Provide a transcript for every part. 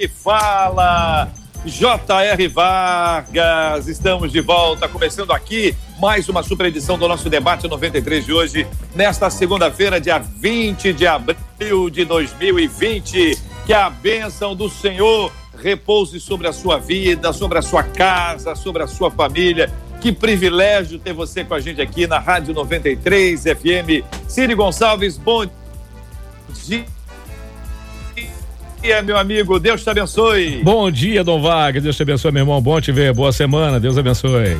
Aqui fala J.R. Vargas. Estamos de volta, começando aqui mais uma super edição do nosso debate 93 de hoje, nesta segunda-feira, dia 20 de abril de 2020. Que a bênção do Senhor repouse sobre a sua vida, sobre a sua casa, sobre a sua família. Que privilégio ter você com a gente aqui na Rádio 93 FM. Ciro Gonçalves, bom dia dia, meu amigo. Deus te abençoe. Bom dia, Dom Vargas. Deus te abençoe, meu irmão. Bom te ver. Boa semana. Deus abençoe.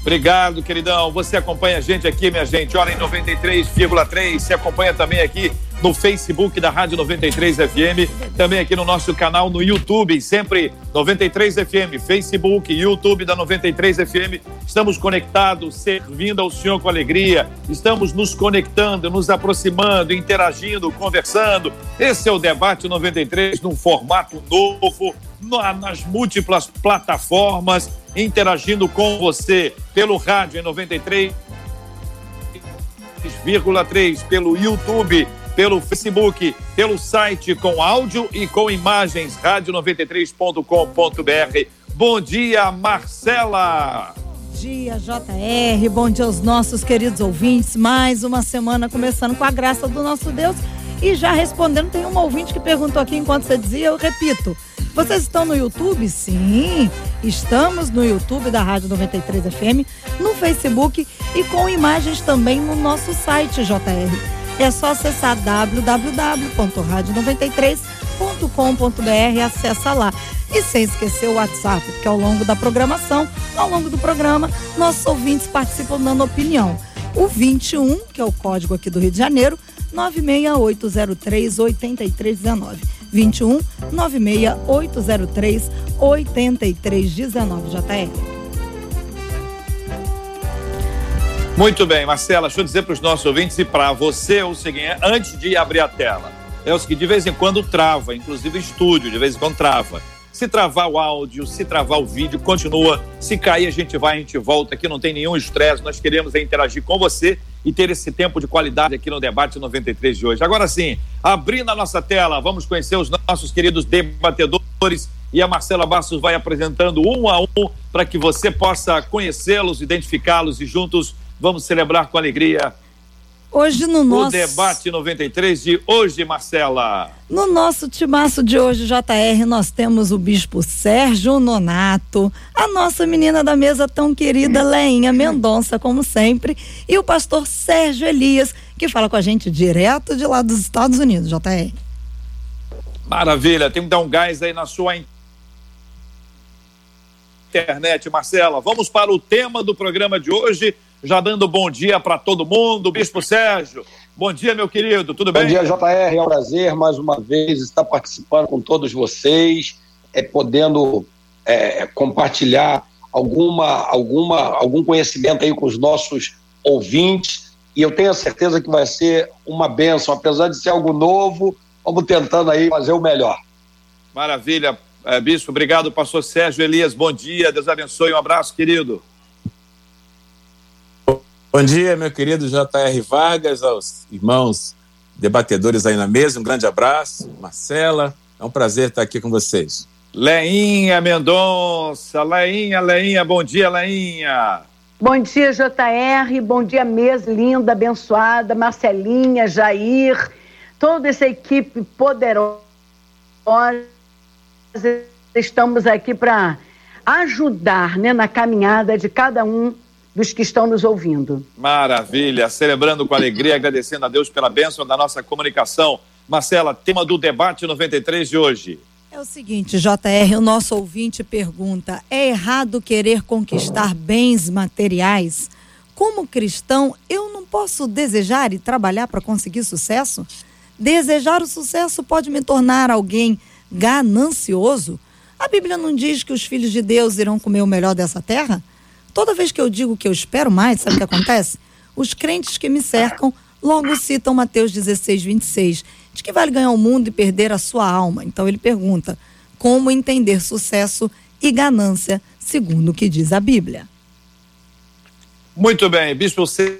Obrigado, queridão. Você acompanha a gente aqui, minha gente. Olha, em 93,3. Se acompanha também aqui no Facebook da Rádio 93 FM, também aqui no nosso canal no YouTube, sempre 93 FM, Facebook, YouTube da 93 FM. Estamos conectados, servindo ao Senhor com alegria. Estamos nos conectando, nos aproximando, interagindo, conversando. Esse é o debate 93 num formato novo, nas múltiplas plataformas, interagindo com você pelo rádio em 93,3, pelo YouTube pelo Facebook, pelo site com áudio e com imagens, rádio93.com.br. Bom dia, Marcela! Bom dia, JR. Bom dia aos nossos queridos ouvintes. Mais uma semana começando com a graça do nosso Deus. E já respondendo, tem uma ouvinte que perguntou aqui enquanto você dizia, eu repito. Vocês estão no YouTube? Sim, estamos no YouTube da Rádio 93 FM, no Facebook e com imagens também no nosso site, JR é só acessar www.radio93.com.br e acessa lá. E sem esquecer o WhatsApp, porque ao longo da programação, ao longo do programa, nossos ouvintes participam dando opinião. O 21, que é o código aqui do Rio de Janeiro, 96803 8319. 21 96803 8319 JR. Muito bem, Marcela, deixa eu dizer para os nossos ouvintes e para você o seguinte, antes de abrir a tela, é o seguinte, de vez em quando trava, inclusive estúdio, de vez em quando trava. Se travar o áudio, se travar o vídeo, continua. Se cair, a gente vai, a gente volta aqui, não tem nenhum estresse. Nós queremos é interagir com você e ter esse tempo de qualidade aqui no debate 93 de hoje. Agora sim, abrindo a nossa tela, vamos conhecer os nossos queridos debatedores e a Marcela Bastos vai apresentando um a um para que você possa conhecê-los, identificá-los e juntos Vamos celebrar com alegria. Hoje no nosso. O debate 93 de hoje, Marcela. No nosso timaço de hoje, JR, nós temos o bispo Sérgio Nonato, a nossa menina da mesa tão querida, Leinha Mendonça, como sempre, e o pastor Sérgio Elias, que fala com a gente direto de lá dos Estados Unidos, JR. Maravilha, tem que dar um gás aí na sua internet, Marcela. Vamos para o tema do programa de hoje já dando bom dia para todo mundo. Bispo Sérgio, bom dia, meu querido, tudo bem? Bom dia, JR, é um prazer mais uma vez estar participando com todos vocês, é, podendo é, compartilhar alguma, alguma, algum conhecimento aí com os nossos ouvintes, e eu tenho a certeza que vai ser uma benção, apesar de ser algo novo, vamos tentando aí fazer o melhor. Maravilha, é, Bispo, obrigado, pastor Sérgio Elias, bom dia, Deus abençoe, um abraço, querido. Bom dia, meu querido J.R. Vargas, aos irmãos debatedores aí na mesa, um grande abraço. Marcela, é um prazer estar aqui com vocês. Leinha Mendonça, Leinha, Leinha, bom dia, Leinha. Bom dia, JR, bom dia, mesa linda, abençoada, Marcelinha, Jair, toda essa equipe poderosa. Estamos aqui para ajudar né, na caminhada de cada um dos que estão nos ouvindo. Maravilha, celebrando com alegria, agradecendo a Deus pela bênção da nossa comunicação. Marcela, tema do debate 93 de hoje. É o seguinte, JR, o nosso ouvinte pergunta: é errado querer conquistar bens materiais? Como cristão, eu não posso desejar e trabalhar para conseguir sucesso? Desejar o sucesso pode me tornar alguém ganancioso? A Bíblia não diz que os filhos de Deus irão comer o melhor dessa terra? Toda vez que eu digo que eu espero mais, sabe o que acontece? Os crentes que me cercam logo citam Mateus 16, 26. De que vale ganhar o mundo e perder a sua alma? Então ele pergunta: como entender sucesso e ganância, segundo o que diz a Bíblia? Muito bem, Bispo Sérgio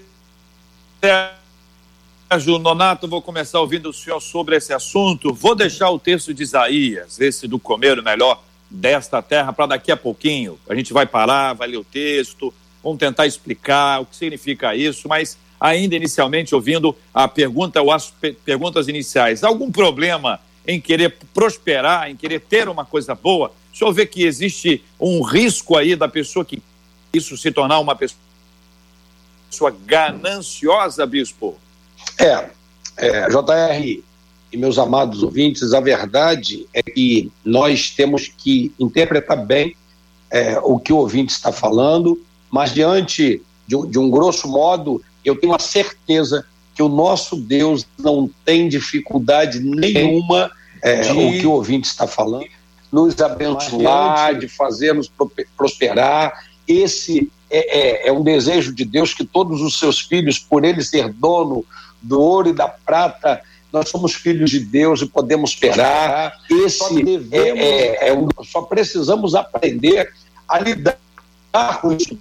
Nonato, vou começar ouvindo o senhor sobre esse assunto. Vou deixar o texto de Isaías, esse do comer o melhor desta terra, para daqui a pouquinho. A gente vai parar, vai ler o texto, vamos tentar explicar o que significa isso, mas ainda inicialmente ouvindo a pergunta ou as perguntas iniciais. Algum problema em querer prosperar, em querer ter uma coisa boa? O senhor vê que existe um risco aí da pessoa que isso se tornar uma pessoa gananciosa, bispo? É, é, JR e meus amados ouvintes, a verdade é que nós temos que interpretar bem é, o que o ouvinte está falando, mas diante de, de um grosso modo, eu tenho a certeza que o nosso Deus não tem dificuldade nenhuma é, de... o que o ouvinte está falando, nos abençoar, de fazermos prosperar. Esse é, é, é um desejo de Deus que todos os seus filhos, por ele ser dono do ouro e da prata, nós somos filhos de Deus e podemos esperar. Esse só, devemos, é, é, é só precisamos aprender a lidar com isso.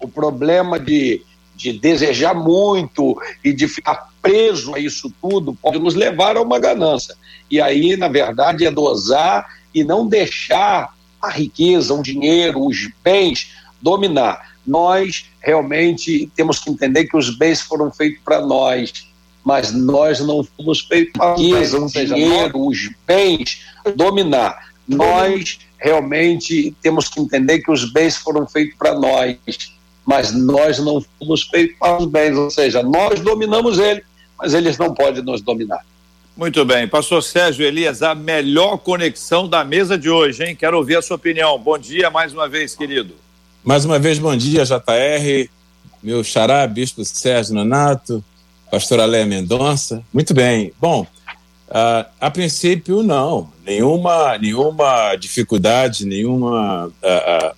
O problema de, de desejar muito e de ficar preso a isso tudo pode nos levar a uma ganância. E aí, na verdade, é dosar e não deixar a riqueza, o dinheiro, os bens dominar. Nós realmente temos que entender que os bens foram feitos para nós, mas nós não fomos feitos para a riqueza, o dinheiro, os bens dominar. Nós realmente temos que entender que os bens foram feitos para nós, mas nós não fomos feitos para os bens, ou seja, nós dominamos ele, mas eles não podem nos dominar. Muito bem. Pastor Sérgio Elias, a melhor conexão da mesa de hoje, hein? Quero ouvir a sua opinião. Bom dia mais uma vez, querido. Mais uma vez, bom dia, JR, meu xará, Bispo Sérgio Nonato, Pastor Alé Mendonça. Muito bem. Bom, uh, a princípio, não. Nenhuma, nenhuma dificuldade, nenhuma uh,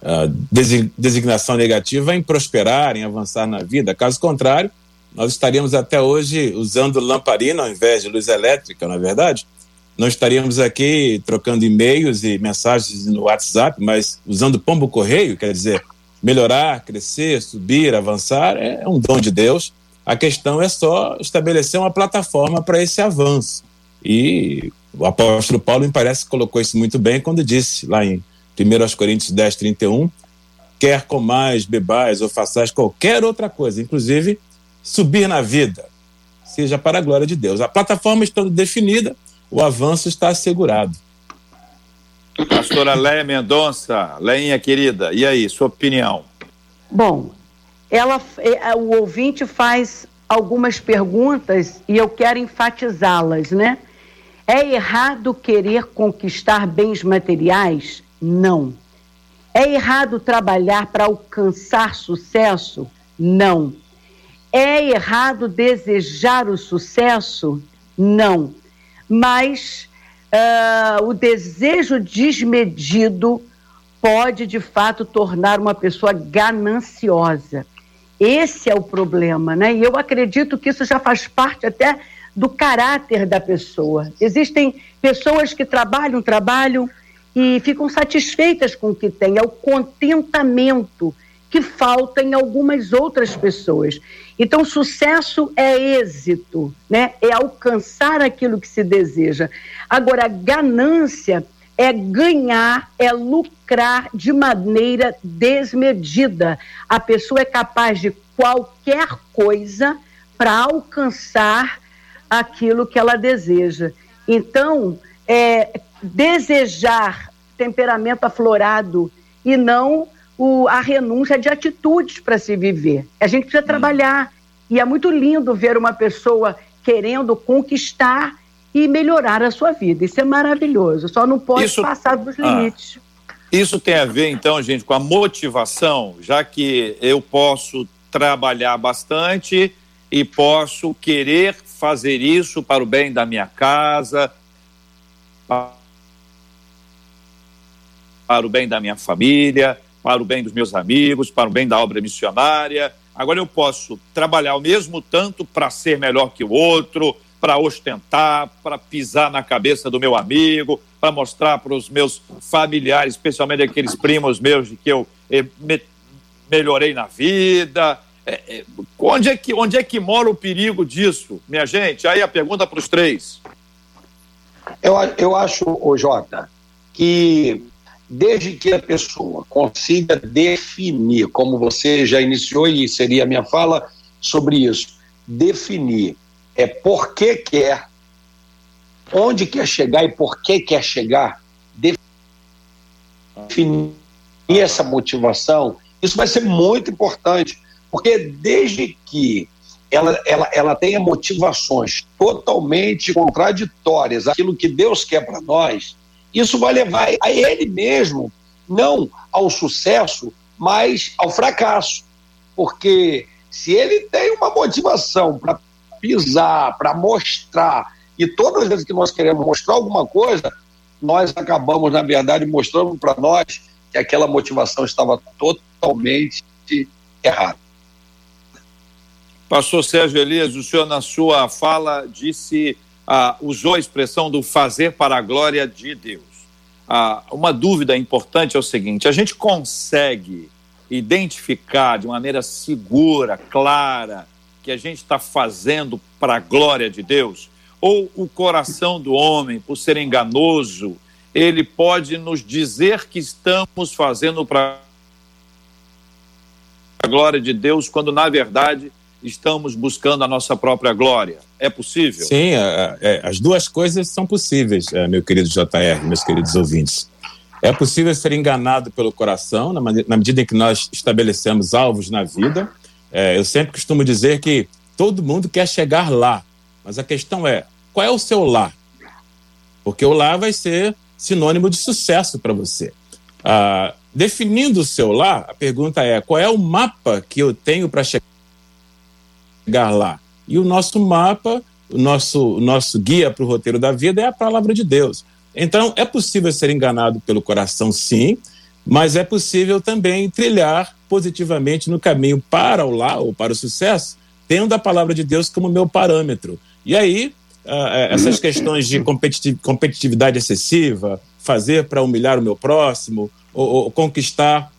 uh, designação negativa em prosperar, em avançar na vida. Caso contrário, nós estaríamos até hoje usando lamparina ao invés de luz elétrica, não é verdade? Não estaríamos aqui trocando e-mails e mensagens no WhatsApp, mas usando pombo correio, quer dizer, melhorar, crescer, subir, avançar, é um dom de Deus. A questão é só estabelecer uma plataforma para esse avanço. E o apóstolo Paulo, me parece, colocou isso muito bem quando disse lá em 1 Coríntios 10, 31, quer comais, bebais ou façais qualquer outra coisa, inclusive subir na vida, seja para a glória de Deus. A plataforma estando definida, o avanço está assegurado. Pastora Léa Mendonça, Leinha querida, e aí, sua opinião? Bom, ela, é, o ouvinte faz algumas perguntas e eu quero enfatizá-las, né? É errado querer conquistar bens materiais? Não. É errado trabalhar para alcançar sucesso? Não. É errado desejar o sucesso? Não. Mas uh, o desejo desmedido pode, de fato, tornar uma pessoa gananciosa. Esse é o problema, né? E eu acredito que isso já faz parte até do caráter da pessoa. Existem pessoas que trabalham, trabalham e ficam satisfeitas com o que têm. É o contentamento que falta em algumas outras pessoas. Então, sucesso é êxito, né? É alcançar aquilo que se deseja. Agora, ganância é ganhar, é lucrar de maneira desmedida. A pessoa é capaz de qualquer coisa para alcançar aquilo que ela deseja. Então, é, desejar temperamento aflorado e não o, a renúncia de atitudes para se viver. A gente precisa trabalhar. E é muito lindo ver uma pessoa querendo conquistar e melhorar a sua vida. Isso é maravilhoso. Só não pode isso, passar dos ah. limites. Ah, isso tem a ver, então, gente, com a motivação, já que eu posso trabalhar bastante e posso querer fazer isso para o bem da minha casa, para o bem da minha família, para o bem dos meus amigos, para o bem da obra missionária. Agora eu posso trabalhar o mesmo tanto para ser melhor que o outro, para ostentar, para pisar na cabeça do meu amigo, para mostrar para os meus familiares, especialmente aqueles primos meus de que eu eh, me, melhorei na vida. É, é, onde, é que, onde é que mora o perigo disso, minha gente? Aí a pergunta para os três. Eu, eu acho, ô Jota, que desde que a pessoa consiga definir, como você já iniciou e seria a minha fala sobre isso, definir é por que quer, onde quer chegar e por que quer chegar, definir essa motivação, isso vai ser muito importante, porque desde que ela, ela, ela tenha motivações totalmente contraditórias aquilo que Deus quer para nós, isso vai levar a ele mesmo, não ao sucesso, mas ao fracasso. Porque se ele tem uma motivação para pisar, para mostrar, e todas as vezes que nós queremos mostrar alguma coisa, nós acabamos, na verdade, mostrando para nós que aquela motivação estava totalmente errada. Pastor Sérgio Elias, o senhor, na sua fala, disse, ah, usou a expressão do fazer para a glória de Deus. Ah, uma dúvida importante é o seguinte: a gente consegue identificar de maneira segura, clara, que a gente está fazendo para a glória de Deus? Ou o coração do homem, por ser enganoso, ele pode nos dizer que estamos fazendo para a glória de Deus, quando na verdade estamos buscando a nossa própria glória. É possível? Sim, é, é, as duas coisas são possíveis, é, meu querido JR, meus queridos ouvintes. É possível ser enganado pelo coração, na, na medida em que nós estabelecemos alvos na vida. É, eu sempre costumo dizer que todo mundo quer chegar lá, mas a questão é: qual é o seu lá? Porque o lá vai ser sinônimo de sucesso para você. Ah, definindo o seu lá, a pergunta é: qual é o mapa que eu tenho para chegar? lá. E o nosso mapa, o nosso, o nosso guia para o roteiro da vida é a palavra de Deus. Então, é possível ser enganado pelo coração, sim, mas é possível também trilhar positivamente no caminho para o lá ou para o sucesso, tendo a palavra de Deus como meu parâmetro. E aí, uh, essas questões de competitividade excessiva, fazer para humilhar o meu próximo, ou, ou conquistar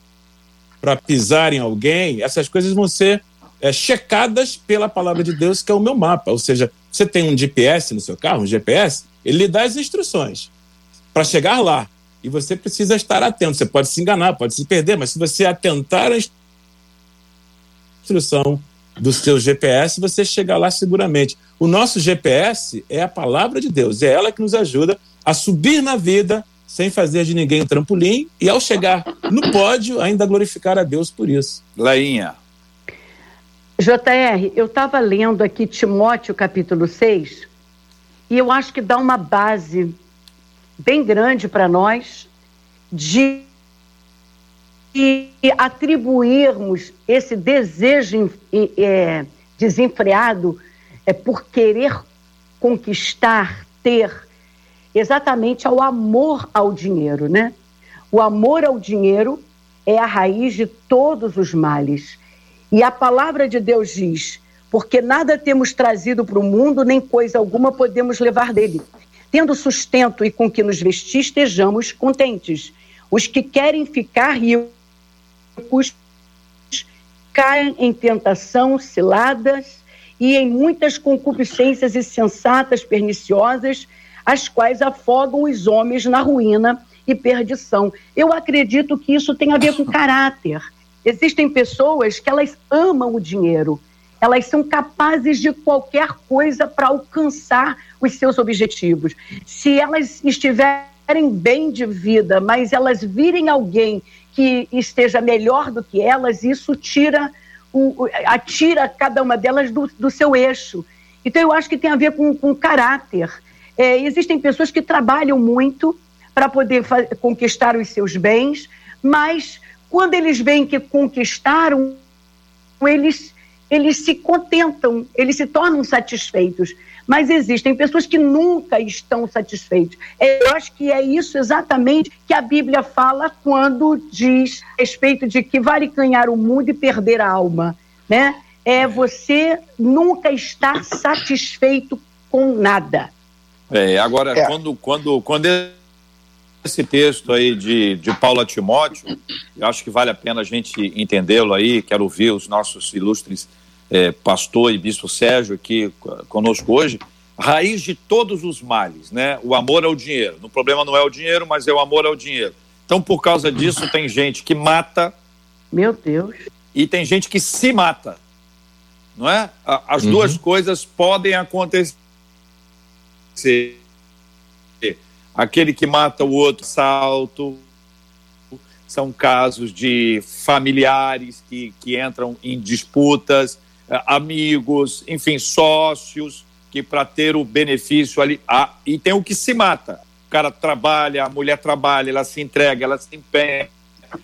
para pisar em alguém, essas coisas vão ser é, checadas pela palavra de Deus, que é o meu mapa. Ou seja, você tem um GPS no seu carro, um GPS, ele lhe dá as instruções para chegar lá. E você precisa estar atento. Você pode se enganar, pode se perder, mas se você atentar à instrução do seu GPS, você chega lá seguramente. O nosso GPS é a palavra de Deus, é ela que nos ajuda a subir na vida sem fazer de ninguém um trampolim e ao chegar no pódio ainda glorificar a Deus por isso. Leinha. JR, eu estava lendo aqui Timóteo capítulo 6 e eu acho que dá uma base bem grande para nós de atribuirmos esse desejo é, desenfreado é, por querer conquistar, ter, exatamente ao amor ao dinheiro, né? O amor ao dinheiro é a raiz de todos os males. E a palavra de Deus diz: porque nada temos trazido para o mundo, nem coisa alguma podemos levar dele. Tendo sustento e com que nos vestir, estejamos contentes. Os que querem ficar ricos caem em tentação, ciladas e em muitas concupiscências insensatas, perniciosas, as quais afogam os homens na ruína e perdição. Eu acredito que isso tem a ver com caráter. Existem pessoas que elas amam o dinheiro, elas são capazes de qualquer coisa para alcançar os seus objetivos. Se elas estiverem bem de vida, mas elas virem alguém que esteja melhor do que elas, isso tira o, atira cada uma delas do, do, seu eixo. Então, eu acho que tem a ver com, com caráter. É, existem pessoas que trabalham muito para poder conquistar os seus bens, mas quando eles veem que conquistaram, eles, eles se contentam, eles se tornam satisfeitos. mas existem pessoas que nunca estão satisfeitas. Eu acho que é isso exatamente que a Bíblia fala quando diz a respeito de que vale ganhar o mundo e perder a alma, né? É você nunca estar satisfeito com nada. É, agora, é. quando, quando, quando esse texto aí de, de Paulo a Timóteo, eu acho que vale a pena a gente entendê-lo aí, quero ouvir os nossos ilustres é, pastor e bispo Sérgio aqui conosco hoje, raiz de todos os males, né? O amor ao dinheiro. O problema não é o dinheiro, mas é o amor ao dinheiro. Então, por causa disso, tem gente que mata. Meu Deus. E tem gente que se mata. Não é? As uhum. duas coisas podem acontecer. Aquele que mata o outro, salto. São casos de familiares que, que entram em disputas eh, amigos, enfim, sócios, que para ter o benefício ali. Ah, e tem o que se mata. O cara trabalha, a mulher trabalha, ela se entrega, ela se empenha,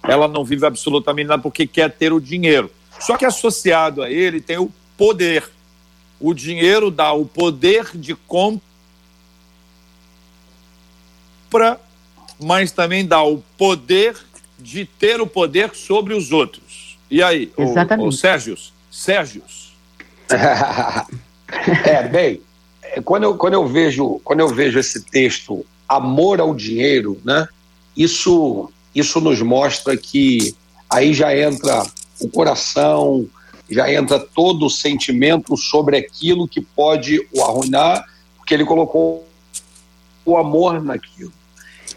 ela não vive absolutamente nada porque quer ter o dinheiro. Só que associado a ele tem o poder. O dinheiro dá o poder de compra, mas também dá o poder de ter o poder sobre os outros. E aí, Exatamente. o, o Sérgio, Sérgio. é, bem, quando eu, quando eu vejo quando eu vejo esse texto amor ao dinheiro, né? Isso isso nos mostra que aí já entra o coração, já entra todo o sentimento sobre aquilo que pode o arruinar, porque ele colocou o amor naquilo.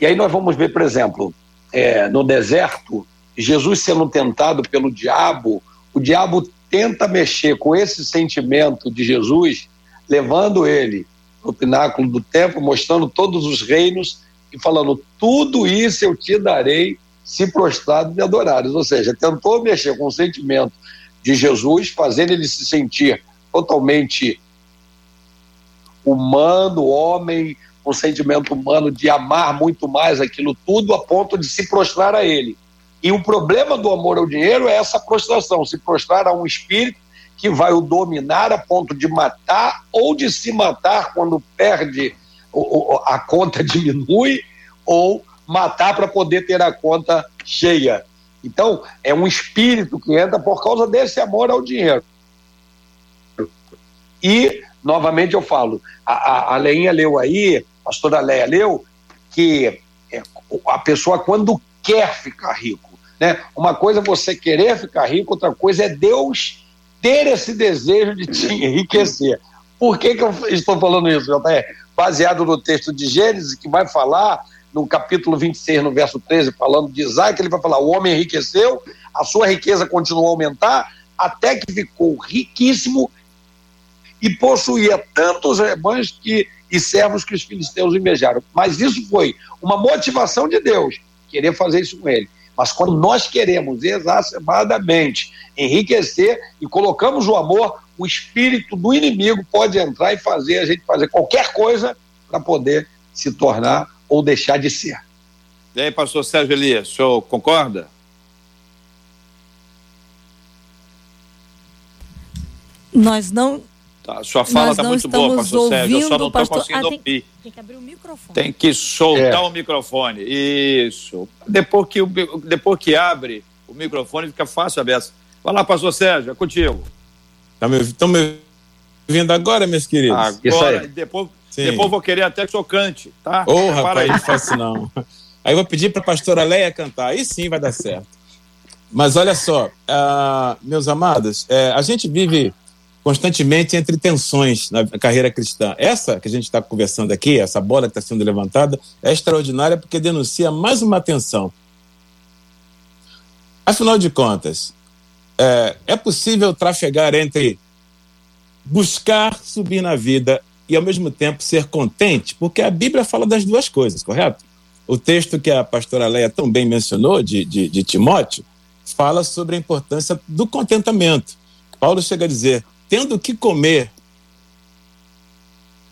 E aí nós vamos ver, por exemplo, é, no deserto, Jesus sendo tentado pelo diabo, o diabo tenta mexer com esse sentimento de Jesus, levando ele para o pináculo do templo, mostrando todos os reinos e falando: tudo isso eu te darei se prostrado me adorares. Ou seja, tentou mexer com o sentimento de Jesus, fazendo ele se sentir totalmente humano, homem, um sentimento humano de amar muito mais aquilo tudo, a ponto de se prostrar a ele. E o problema do amor ao dinheiro é essa prostração, se prostrar a um espírito que vai o dominar a ponto de matar ou de se matar quando perde, a conta diminui, ou matar para poder ter a conta cheia. Então, é um espírito que entra por causa desse amor ao dinheiro. E, novamente, eu falo, a, a, a Leinha leu aí, pastora Leia leu, que é, a pessoa, quando quer ficar rico, né? Uma coisa é você querer ficar rico, outra coisa é Deus ter esse desejo de te enriquecer. Por que, que eu estou falando isso, JR? Baseado no texto de Gênesis, que vai falar no capítulo 26, no verso 13, falando de Isaac, ele vai falar: o homem enriqueceu, a sua riqueza continuou a aumentar, até que ficou riquíssimo e possuía tantos rebanhos que, e servos que os filisteus invejaram. Mas isso foi uma motivação de Deus, querer fazer isso com ele. Mas quando nós queremos exacerbadamente enriquecer e colocamos o amor, o espírito do inimigo pode entrar e fazer a gente fazer qualquer coisa para poder se tornar ou deixar de ser. E aí, pastor Sérgio Elias, o senhor concorda? Nós não Tá, sua fala está muito boa, pastor Sérgio. Eu só não estou conseguindo ah, tem, ouvir. Tem que abrir o microfone. Tem que soltar é. o microfone. Isso. Depois que, depois que abre o microfone, fica fácil a beça. Vai lá, pastor Sérgio, é contigo. Estão tá me, me ouvindo agora, meus queridos? Agora, depois, depois vou querer até que o senhor cante, tá? Ô, oh, rapaz, não faço não. Aí eu vou pedir para a pastora Leia cantar, aí sim vai dar certo. Mas olha só, uh, meus amados, é, a gente vive constantemente entre tensões na carreira cristã. Essa que a gente está conversando aqui, essa bola que está sendo levantada, é extraordinária porque denuncia mais uma tensão. Afinal de contas, é, é possível trafegar entre buscar subir na vida e, ao mesmo tempo, ser contente? Porque a Bíblia fala das duas coisas, correto? O texto que a pastora Leia tão bem mencionou, de, de, de Timóteo, fala sobre a importância do contentamento. Paulo chega a dizer: tendo o que comer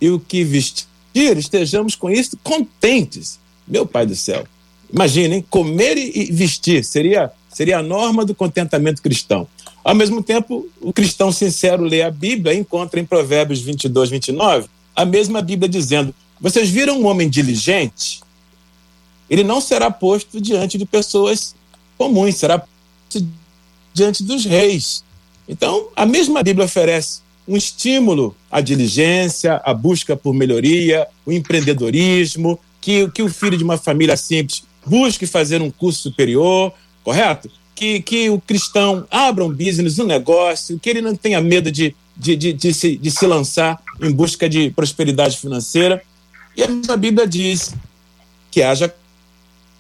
e o que vestir, estejamos com isso contentes. Meu Pai do céu. Imaginem, comer e vestir seria, seria a norma do contentamento cristão. Ao mesmo tempo, o cristão sincero lê a Bíblia e encontra em Provérbios 22, 29 a mesma Bíblia dizendo: vocês viram um homem diligente? Ele não será posto diante de pessoas comuns, será posto diante dos reis. Então, a mesma Bíblia oferece um estímulo à diligência, à busca por melhoria, o empreendedorismo, que, que o filho de uma família simples busque fazer um curso superior, correto? Que, que o cristão abra um business, um negócio, que ele não tenha medo de, de, de, de, se, de se lançar em busca de prosperidade financeira. E a Bíblia diz que haja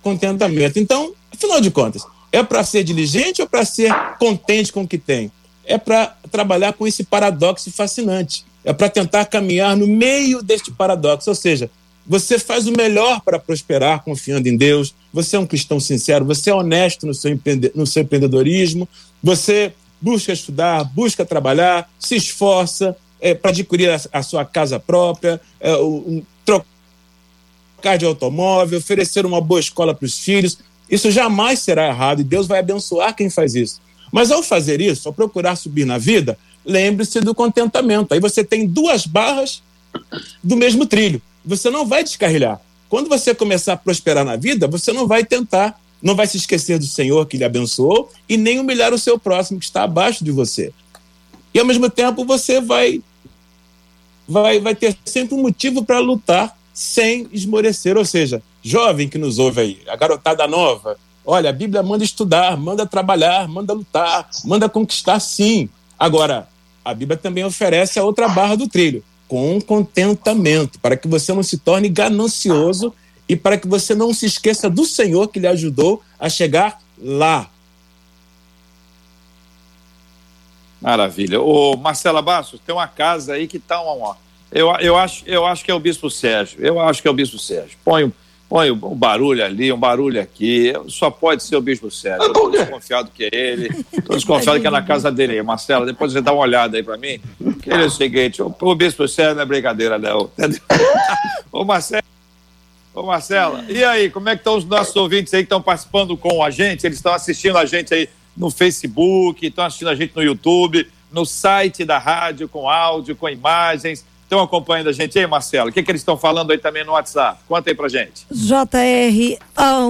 contentamento. Então, afinal de contas, é para ser diligente ou para ser contente com o que tem? É para trabalhar com esse paradoxo fascinante. É para tentar caminhar no meio deste paradoxo, ou seja, você faz o melhor para prosperar confiando em Deus, você é um cristão sincero, você é honesto no seu, no seu empreendedorismo, você busca estudar, busca trabalhar, se esforça é, para adquirir a, a, sua casa própria, é, um, trocar de automóvel, oferecer uma boa escola para os filhos. Isso jamais será errado e Deus vai abençoar quem faz isso. Mas ao fazer isso, ao procurar subir na vida, lembre-se do contentamento. Aí você tem duas barras do mesmo trilho. Você não vai descarrilhar. Quando você começar a prosperar na vida, você não vai tentar, não vai se esquecer do Senhor que lhe abençoou e nem humilhar o seu próximo que está abaixo de você. E ao mesmo tempo você vai vai, vai ter sempre um motivo para lutar sem esmorecer. Ou seja, jovem que nos ouve aí, a garotada nova, olha, a Bíblia manda estudar, manda trabalhar, manda lutar, manda conquistar sim. Agora, a Bíblia também oferece a outra barra do trilho, com contentamento, para que você não se torne ganancioso e para que você não se esqueça do Senhor que lhe ajudou a chegar lá. Maravilha. Ô, Marcela Bastos, tem uma casa aí que está uma, eu, eu, acho, eu acho que é o Bispo Sérgio. Eu acho que é o Bispo Sérgio. Põe, põe um barulho ali, um barulho aqui. Só pode ser o Bispo Sérgio. Estou desconfiado que é ele. Estou desconfiado que é na casa dele. Marcela, depois você dá uma olhada aí para mim. Que ele é o seguinte: o, o Bispo Sérgio não é brincadeira, não. Ô, Marcelo. Ô, Marcela, e aí, como é que estão os nossos ouvintes aí que estão participando com a gente? Eles estão assistindo a gente aí no Facebook, estão assistindo a gente no YouTube, no site da rádio, com áudio, com imagens estão acompanhando a gente aí, Marcelo? O que, que eles estão falando aí também no WhatsApp? Conta aí pra gente. JR,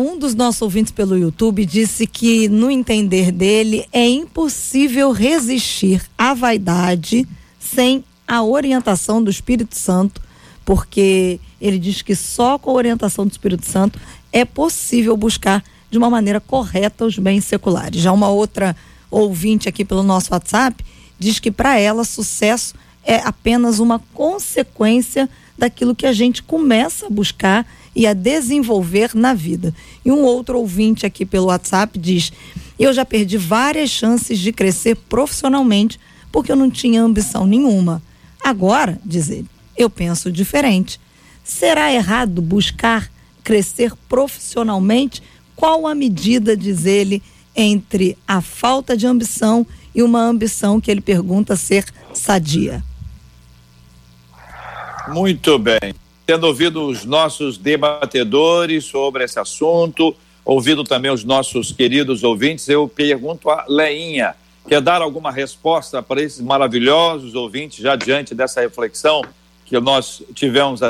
um dos nossos ouvintes pelo YouTube disse que, no entender dele, é impossível resistir à vaidade sem a orientação do Espírito Santo, porque ele diz que só com a orientação do Espírito Santo é possível buscar de uma maneira correta os bens seculares. Já uma outra ouvinte aqui pelo nosso WhatsApp diz que para ela sucesso é apenas uma consequência daquilo que a gente começa a buscar e a desenvolver na vida. E um outro ouvinte aqui pelo WhatsApp diz: Eu já perdi várias chances de crescer profissionalmente porque eu não tinha ambição nenhuma. Agora, diz ele, eu penso diferente. Será errado buscar crescer profissionalmente? Qual a medida, diz ele, entre a falta de ambição e uma ambição que ele pergunta ser sadia? Muito bem. Tendo ouvido os nossos debatedores sobre esse assunto, ouvido também os nossos queridos ouvintes, eu pergunto a Leinha, quer dar alguma resposta para esses maravilhosos ouvintes, já diante dessa reflexão que nós tivemos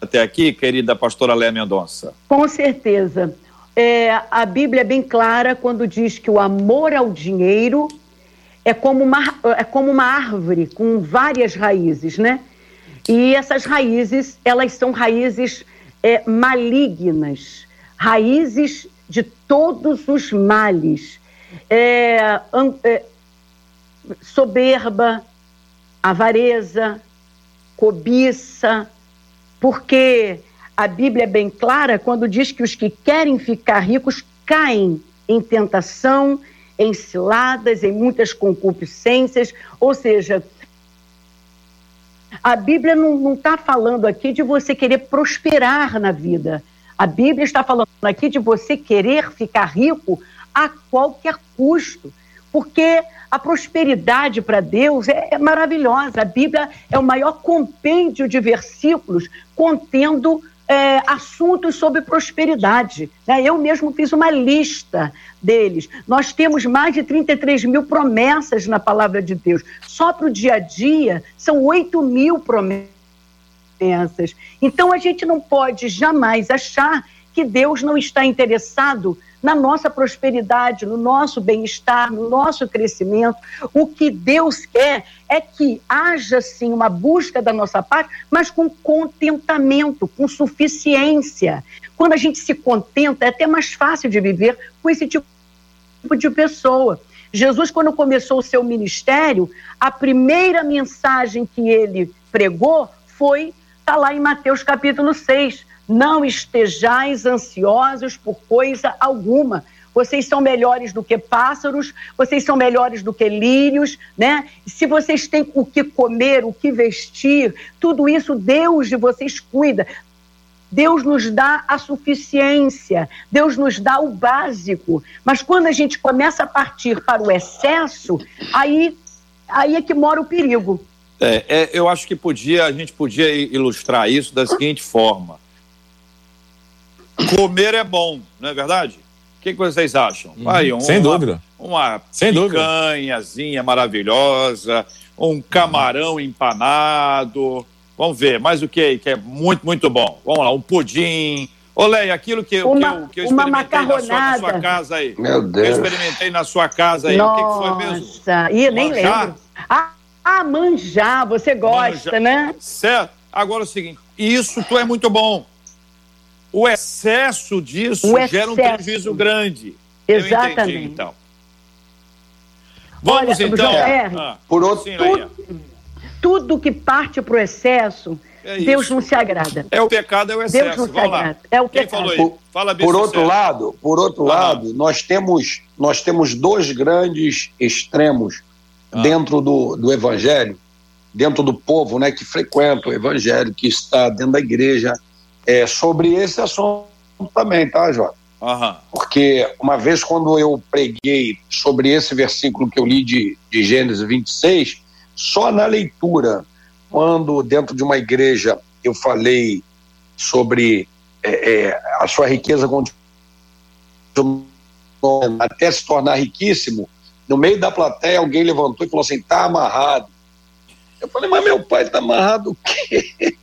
até aqui, querida pastora Léa Mendonça? Com certeza. É, a Bíblia é bem clara quando diz que o amor ao dinheiro é como uma, é como uma árvore com várias raízes, né? E essas raízes, elas são raízes é, malignas, raízes de todos os males. É, é, soberba, avareza, cobiça, porque a Bíblia é bem clara quando diz que os que querem ficar ricos caem em tentação, em ciladas, em muitas concupiscências, ou seja, a Bíblia não está falando aqui de você querer prosperar na vida. A Bíblia está falando aqui de você querer ficar rico a qualquer custo. Porque a prosperidade para Deus é, é, maravilhosa. A Bíblia é o maior compêndio de versículos contendo é, assuntos sobre prosperidade. Né? Eu mesmo fiz uma lista deles. Nós temos mais de 33 mil promessas na palavra de Deus. Só para o dia a dia são 8 mil promessas. Então a gente não pode jamais achar que Deus não está interessado na nossa prosperidade, no nosso bem-estar, no nosso crescimento. O que Deus quer é que haja sim uma busca da nossa parte, mas com contentamento, com suficiência. Quando a gente se contenta, é até mais fácil de viver com esse tipo de pessoa. Jesus, quando começou o seu ministério, a primeira mensagem que ele pregou foi, está lá em Mateus capítulo 6, não estejais ansiosos por coisa alguma. Vocês são melhores do que pássaros, vocês são melhores do que lírios, né? Se vocês têm o que comer, o que vestir, tudo isso Deus de vocês cuida. Deus nos dá a suficiência, Deus nos dá o básico. Mas quando a gente começa a partir para o excesso, aí, aí é que mora o perigo. É, é, eu acho que podia, a gente podia ilustrar isso da seguinte forma comer é bom, não é verdade? O que, que vocês acham? Uhum. Aí, um, Sem dúvida. Uma Sem picanhazinha maravilhosa, um camarão empanado. Vamos ver, mais o que que é muito, muito bom? Vamos lá, um pudim. Olé, aquilo que, uma, que, eu, que eu experimentei na sua, na sua, casa aí. Meu Deus. Que eu experimentei na sua casa aí. Nossa. O que, que foi mesmo? Nossa, Ih, nem manjar? lembro. Ah, ah, manjar, você gosta, manjar. né? Certo. Agora é o seguinte, isso tu é muito bom. O excesso disso o excesso. gera um prejuízo grande. Exatamente. Entendi, então. Vamos Olha, então. ah, por outro, sim, tudo, tudo que parte para o excesso, é Deus não se agrada. É o pecado, é o excesso. Deus não Vamos se agrada. É o Quem pecado. falou aí? Por, Fala por outro lado, por outro Ah. lado, nós temos nós temos dois grandes extremos Ah. dentro do, do evangelho, dentro do povo, né, que frequenta o evangelho, que está dentro da igreja, é, sobre esse assunto também, tá, Jota? Aham. Porque uma vez quando eu preguei sobre esse versículo que eu li de, de Gênesis 26, só na leitura, quando dentro de uma igreja eu falei sobre é, é, a sua riqueza até se tornar riquíssimo, no meio da plateia alguém levantou e falou assim, tá amarrado. Eu falei, mas meu pai tá amarrado o quê?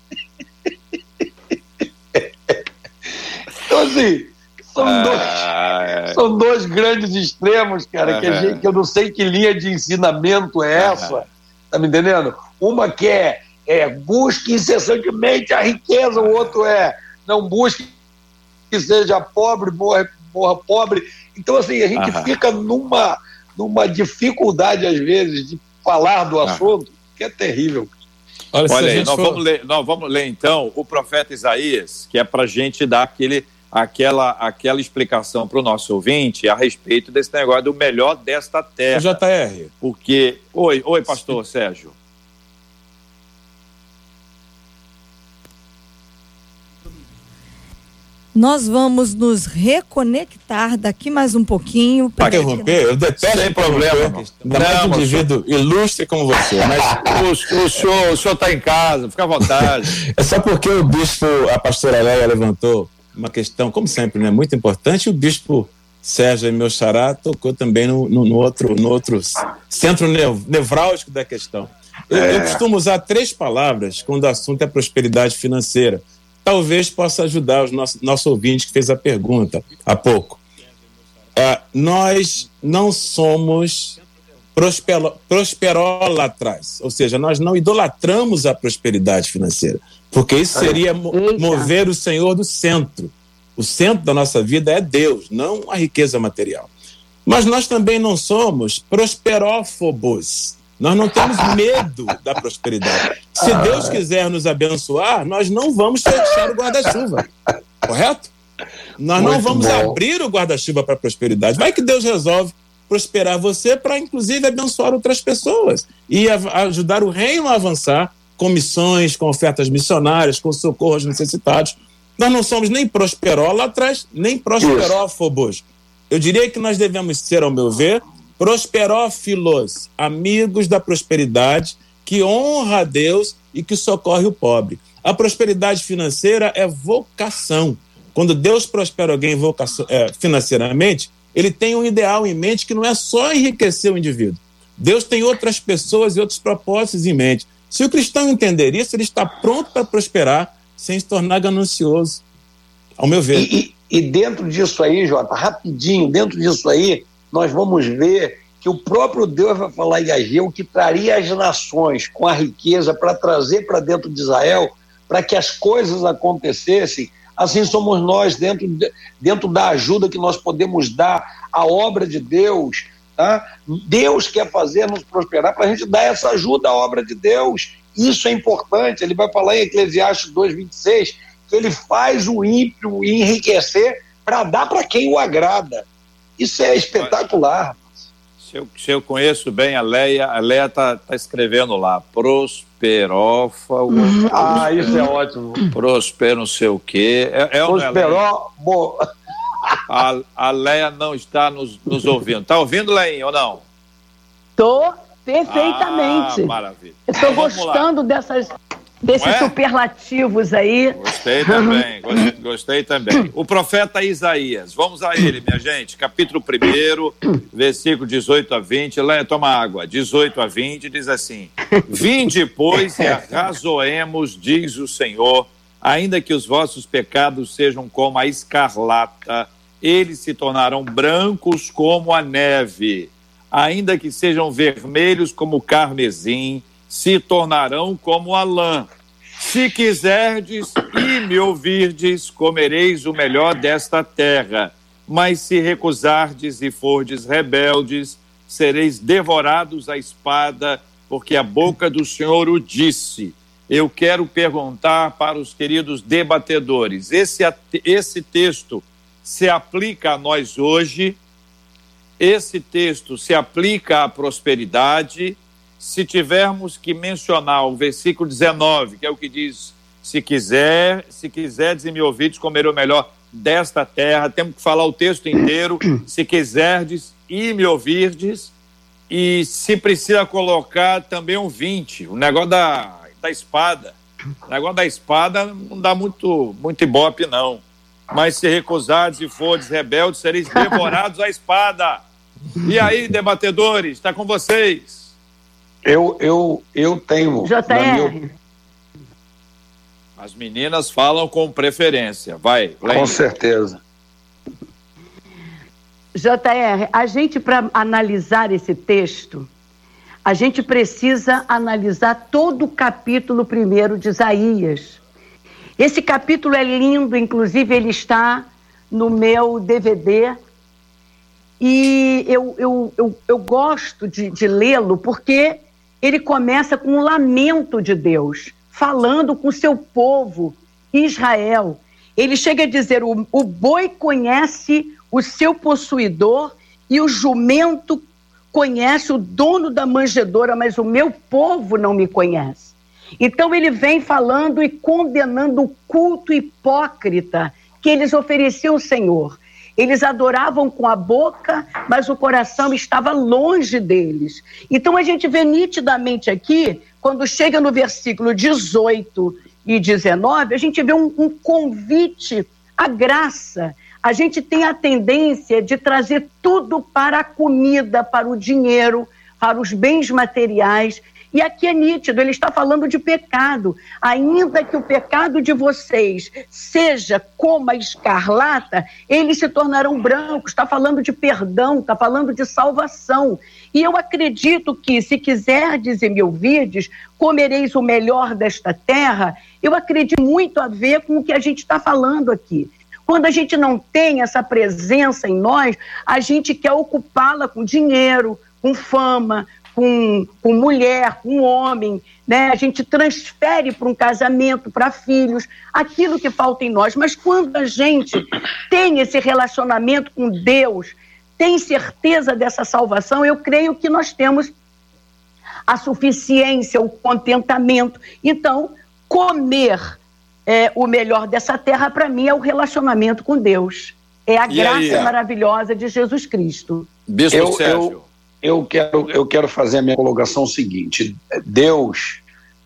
Então assim, são dois... Ah, São dois grandes extremos, cara, que, a Aham. gente- que eu não sei que linha de ensinamento é essa. Tá me entendendo? Uma que é, é busque incessantemente a riqueza, o outro é não busque que seja pobre, morra, morra pobre. Então, assim, a gente fica numa, numa dificuldade, às vezes, de falar do assunto, que é terrível. Olha, se a Olha aí, gente nós for- vamos, ler, nós vamos ler então o profeta Isaías, que é para a gente dar aquele, aquela, aquela explicação para o nosso ouvinte a respeito desse negócio do melhor desta terra. JR, Porque. Oi, oi, pastor Sérgio. Nós vamos nos reconectar daqui mais um pouquinho. para interromper, eu detesto Sem problema. Ainda mais Não, um indivíduo ilustre como você. Mas O, o senhor o senhor está em casa, fica à vontade. é só porque o bispo, a pastora Leia levantou uma questão, como sempre, né, muito importante, e o bispo Sérgio, meu xará, tocou também no, no- no outro, no outro centro nev- nevrálgico da questão. Eu, eu costumo usar três palavras quando o assunto é prosperidade financeira. Talvez possa ajudar os nosso, nosso ouvinte que fez a pergunta há pouco. É, nós não somos prospero, prosperólatras, ou seja, nós não idolatramos a prosperidade financeira, porque isso seria mover o Senhor do centro. O centro da nossa vida é Deus, não a riqueza material. Mas nós também não somos prosperófobos. Nós não temos medo da prosperidade. Se Deus quiser nos abençoar, nós não vamos fechar o guarda-chuva. Correto? Nós não Muito vamos bom. abrir o guarda-chuva para a prosperidade. Vai que Deus resolve prosperar você para, inclusive, abençoar outras pessoas e ajudar o reino a avançar com missões, com ofertas missionárias, com socorro aos necessitados. Nós não somos nem prosperólatras, nem prosperófobos. Eu diria que nós devemos ser, ao meu ver, prosperófilos, amigos da prosperidade, que honra a Deus e que socorre o pobre. A prosperidade financeira é vocação. Quando Deus prospera alguém é, financeiramente, ele tem um ideal em mente que não é só enriquecer o indivíduo. Deus tem outras pessoas e outros propósitos em mente. Se o cristão entender isso, ele está pronto para prosperar sem se tornar ganancioso, ao meu ver. E, e, e dentro disso aí, Jota, rapidinho, dentro disso aí, nós vamos ver que o próprio Deus vai falar em Ageu que traria as nações com a riqueza para trazer para dentro de Israel, para que as coisas acontecessem. Assim somos nós, dentro, dentro da ajuda que nós podemos dar à obra de Deus. Tá? Deus quer fazer nos prosperar para a gente dar essa ajuda à obra de Deus. Isso é importante. Ele vai falar em Eclesiastes 2,26 que ele faz o ímpio enriquecer para dar para quem o agrada. Isso é espetacular. Se eu, se eu conheço bem a Leia, a Leia está tá escrevendo lá, prosperófago. Uhum. Ah, isso é ótimo. Prosper não sei o quê. É, é Prosperó, bom. A, a Leia não está nos, nos ouvindo. Está ouvindo, Leia, ou não? Estou perfeitamente. Ah, maravilha. Estou gostando dessas desses é? superlativos aí. Gostei também, gostei, gostei, também. O profeta Isaías, vamos a ele, minha gente. Capítulo 1, versículo 18 a 20. Leia, toma água. 18 a 20 diz assim: Vinde, pois, e arrazoemos, diz o Senhor, ainda que os vossos pecados sejam como a escarlata, eles se tornarão brancos como a neve, ainda que sejam vermelhos como o carmesim se tornarão como a lã. Se quiserdes e me ouvirdes, comereis o melhor desta terra. Mas se recusardes e fordes rebeldes, sereis devorados à espada, porque a boca do Senhor o disse. Eu quero perguntar para os queridos debatedores: esse, esse texto se aplica a nós hoje? Esse texto se aplica à prosperidade? se tivermos que mencionar o versículo 19, que é o que diz: se quiser, se quiserdes e me ouvides, comer o melhor desta terra, temos que falar o texto inteiro, se quiserdes e me ouvirdes, e se precisa colocar também um 20, o negócio da, da espada. O negócio da espada não dá muito, muito ibope, não. Mas se recusardes e fordes rebeldes, sereis devorados à espada. E aí, debatedores, está com vocês. Eu, eu, eu tenho. JR. As meninas falam com preferência. Vai, Lênin. Com certeza. JR, a gente, para analisar esse texto, a gente precisa analisar todo o capítulo primeiro de Isaías. Esse capítulo é lindo, inclusive ele está no meu DVD. E eu, eu, eu, eu gosto de, de lê-lo porque ele começa com um lamento de Deus, falando com seu povo, Israel. Ele chega a dizer: o, o boi conhece o seu possuidor e o jumento conhece o dono da manjedoura, mas o meu povo não me conhece. Então ele vem falando e condenando o culto hipócrita que eles ofereciam ao Senhor. Eles adoravam com a boca, mas o coração estava longe deles. Então a gente vê nitidamente aqui, quando chega no versículo 18 e 19, a gente vê um, um convite à graça. A gente tem a tendência de trazer tudo para a comida, para o dinheiro, para os bens materiais e aqui é nítido, ele está falando de pecado. Ainda que o pecado de vocês seja como a escarlata, eles se tornarão brancos. Está falando de perdão, está falando de salvação. E eu acredito que, se quiserdes e me ouvirdes, comereis o melhor desta terra. Eu acredito muito a ver com o que a gente está falando aqui. Quando a gente não tem essa presença em nós, a gente quer ocupá-la com dinheiro, com fama, com, com mulher, com homem, né? A gente transfere para um casamento, para filhos, aquilo que falta em nós. Mas quando a gente tem esse relacionamento com Deus, tem certeza dessa salvação, eu creio que nós temos a suficiência, o contentamento. Então, comer é, o melhor dessa terra, para mim, é o relacionamento com Deus. É a e graça aí, maravilhosa de Jesus Cristo. Bispo eu, Sérgio. Eu eu quero, eu quero fazer a minha colocação seguinte: Deus,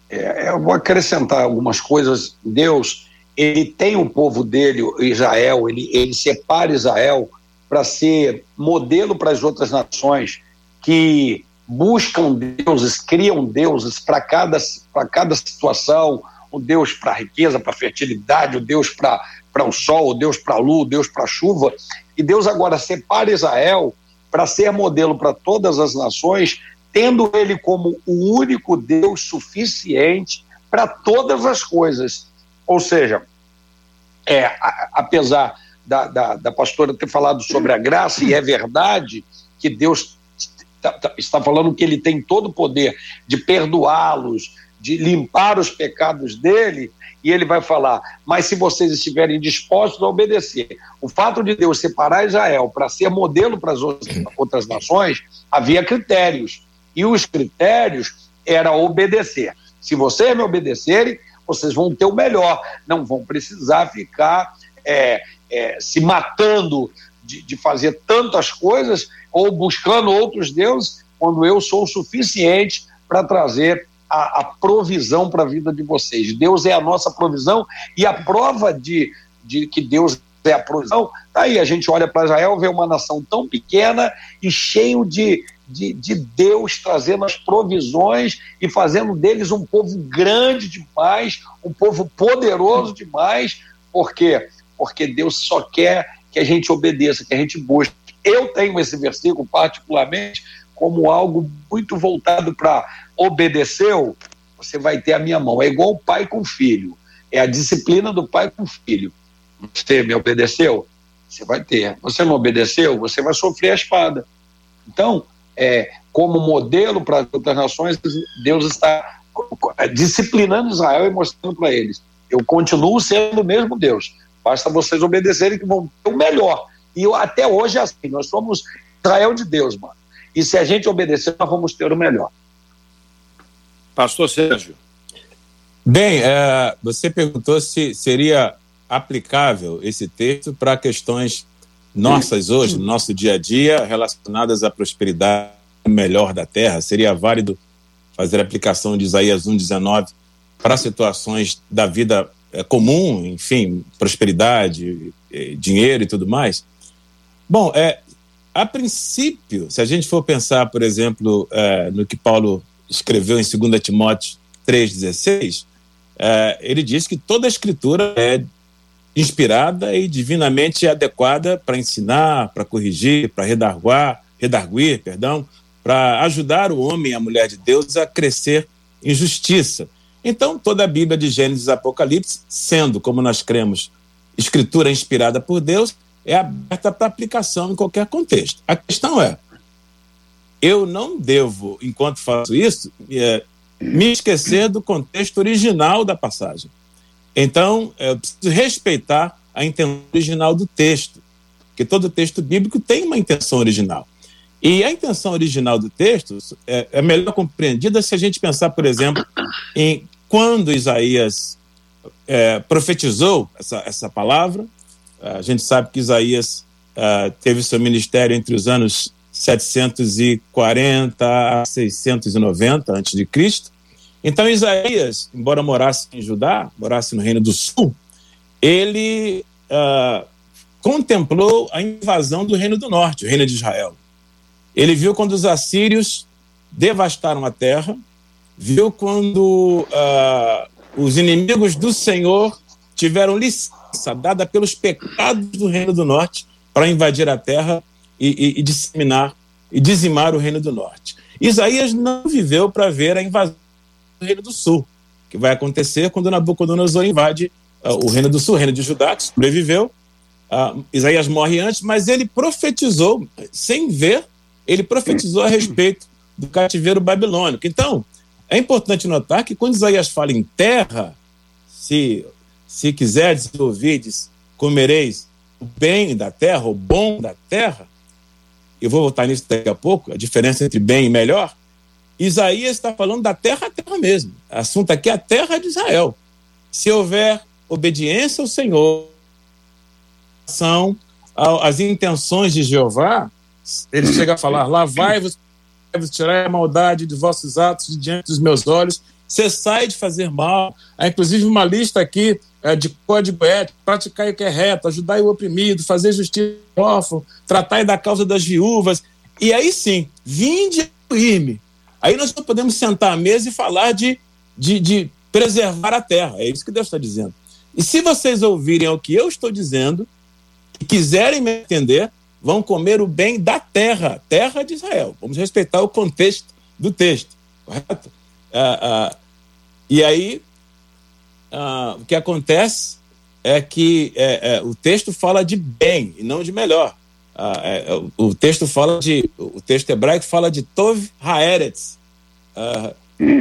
é, eu vou acrescentar algumas coisas. Deus, ele tem o povo dele, Israel, ele, ele separa Israel para ser modelo para as outras nações que buscam deuses, criam deuses para cada, cada situação, o Deus para a riqueza, para a fertilidade, o Deus para o sol, o Deus para a lua, o Deus para a chuva. E Deus agora separa Israel para ser modelo para todas as nações, tendo ele como o único Deus suficiente para todas as coisas. Ou seja, é, a, apesar da, da, da pastora ter falado sobre a graça, e é verdade que Deus Tá, tá, está falando que ele tem todo o poder de perdoá-los, de limpar os pecados dele, e ele vai falar: Mas se vocês estiverem dispostos a obedecer, o fato de Deus separar Israel para ser modelo para as outras nações, havia critérios, e os critérios era obedecer. Se vocês me obedecerem, vocês vão ter o melhor, não vão precisar ficar é, é, se matando de, de fazer tantas coisas ou buscando outros deuses, quando eu sou o suficiente para trazer a, a provisão para a vida de vocês. Deus é a nossa provisão e a prova de, de que Deus é a provisão, tá aí a gente olha para Israel, vê uma nação tão pequena e cheio de, de, de, Deus trazendo as provisões e fazendo deles um povo grande demais, um povo poderoso demais, por quê? Porque Deus só quer que a gente obedeça, que a gente busque. Eu tenho esse versículo particularmente como algo muito voltado para obedeceu, você vai ter a minha mão. É igual o pai com o filho. É a disciplina do pai com o filho. Você me obedeceu? Você vai ter. Você não obedeceu? Você vai sofrer a espada. Então, é, como modelo para outras nações, Deus está disciplinando Israel e mostrando para eles: eu continuo sendo o mesmo Deus. Basta vocês obedecerem que vão ter o melhor. E até hoje é assim, nós somos Israel de Deus, mano. E se a gente obedecer, nós vamos ter o melhor. Pastor Sérgio. Bem, é, você perguntou se seria aplicável esse texto para questões nossas hoje, no nosso dia a dia, relacionadas à prosperidade melhor da terra. Seria válido fazer aplicação de Isaías 1,19 para situações da vida é, comum, enfim, prosperidade, é, dinheiro e tudo mais? Bom, é, a princípio, se a gente for pensar, por exemplo, é, no que Paulo escreveu em 2 Timóteo 3,16, é, ele diz que toda a escritura é inspirada e divinamente adequada para ensinar, para corrigir, para redarguar, redarguir, perdão, para ajudar o homem e a mulher de Deus a crescer em justiça. Então, toda a Bíblia de Gênesis e Apocalipse, sendo, como nós cremos, escritura inspirada por Deus, é aberta para aplicação em qualquer contexto. A questão é: eu não devo, enquanto faço isso, é, me esquecer do contexto original da passagem. Então, eu preciso respeitar a intenção original do texto, porque todo texto bíblico tem uma intenção original. E a intenção original do texto é, é melhor compreendida se a gente pensar, por exemplo, em quando Isaías é, profetizou essa, essa palavra. A gente sabe que Isaías é, teve seu ministério entre os anos 740 a 690 a.C. Então, Isaías, embora morasse em Judá, morasse no Reino do Sul, ele uh, contemplou a invasão do Reino do Norte, o Reino de Israel. Ele viu quando os assírios devastaram a terra, viu quando uh, os inimigos do Senhor tiveram licença dada pelos pecados do Reino do Norte para invadir a terra e, e, e disseminar e dizimar o Reino do Norte. Isaías não viveu para ver a invasão do Reino do Sul, que vai acontecer quando Nabucodonosor invade uh, o Reino do Sul, o Reino de Judá, que sobreviveu. Uh, Isaías morre antes, mas ele profetizou, sem ver, ele profetizou a respeito do cativeiro babilônico. Então, é importante notar que quando Isaías fala em terra, se, se quiserdes ouvides, comereis o bem da terra, o bom da terra, eu vou voltar nisso daqui a pouco, a diferença entre bem e melhor, Isaías está falando da terra a terra mesmo. O assunto aqui é a terra de Israel. Se houver obediência ao Senhor, são as intenções de Jeová, ele chega a falar: lá vai-vos, tirar a maldade de vossos atos de diante dos meus olhos, cessai de fazer mal. Há inclusive uma lista aqui é, de código ético, praticar o que é reto, ajudar o oprimido, fazer justiça órfão, tratar da causa das viúvas. E aí sim, vinde destruir-me. Aí nós não podemos sentar à mesa e falar de, de, de preservar a terra. É isso que Deus está dizendo. E se vocês ouvirem o que eu estou dizendo e quiserem me entender, vão comer o bem da terra, terra de Israel. Vamos respeitar o contexto do texto, correto? Ah, ah, e aí, ah, o que acontece é que é, é, o texto fala de bem e não de melhor. Ah, é, é o texto fala de, o texto hebraico fala de Tov Haeretz, ah,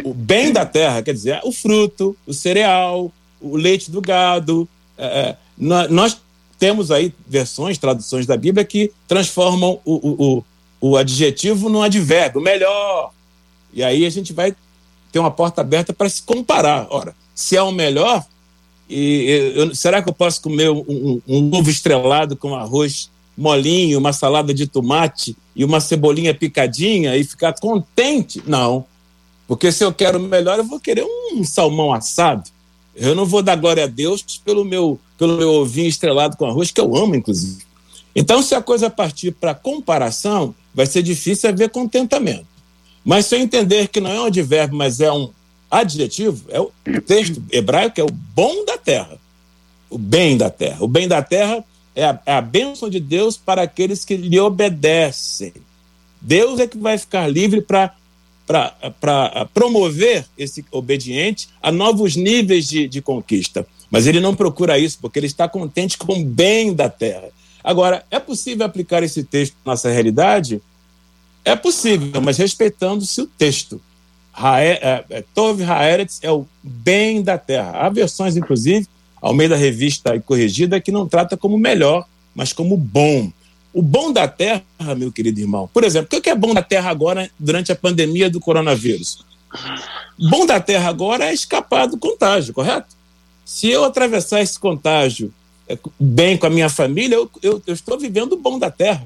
o bem da terra, quer dizer, o fruto, o cereal, o leite do gado. É, é, nós temos aí versões, traduções da Bíblia que transformam o, o, o, o adjetivo num advérbio, melhor. E aí a gente vai ter uma porta aberta para se comparar. Ora, se é o melhor, e eu, será que eu posso comer um, um, um, ovo estrelado com arroz molinho, uma salada de tomate e uma cebolinha picadinha e ficar contente? Não. Porque se eu quero melhor, eu vou querer um salmão assado. Eu não vou dar glória a Deus pelo meu, pelo meu ovinho estrelado com arroz, que eu amo, inclusive. Então, se a coisa partir para comparação, vai ser difícil haver contentamento. Mas se eu entender que não é um advérbio, mas é um adjetivo, é o texto hebraico é o bom da terra. O bem da terra. O bem da terra é a, é a bênção de Deus para aqueles que lhe obedecem. Deus é que vai ficar livre para promover esse obediente a novos níveis de, de conquista. Mas ele não procura isso, porque ele está contente com o bem da terra. Agora, é possível aplicar esse texto na nossa realidade? É possível, mas respeitando-se o texto. É, é, Tove Haeretz é o bem da terra. Há versões, inclusive, ao meio da revista e corrigida, que não trata como melhor, mas como bom. O bom da terra, meu querido irmão, por exemplo, o que é bom da terra agora durante a pandemia do coronavírus? Bom da terra agora é escapar do contágio, correto? Se eu atravessar esse contágio é, bem com a minha família, eu, eu, eu estou vivendo o bom da terra.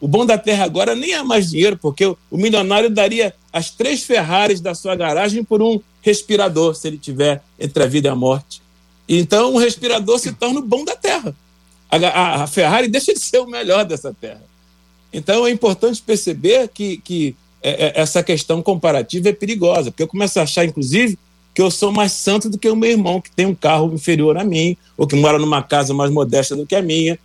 O bom da terra agora nem é mais dinheiro, porque o, o milionário daria as três Ferraris da sua garagem por um respirador, se ele tiver entre a vida e a morte. Então, o respirador se torna o bom da terra. A, a, a Ferrari deixa de ser o melhor dessa terra. Então, é importante perceber que, que é, é, essa questão comparativa é perigosa, porque eu começo a achar, inclusive, que eu sou mais santo do que o meu irmão, que tem um carro inferior a mim, ou que mora numa casa mais modesta do que a minha,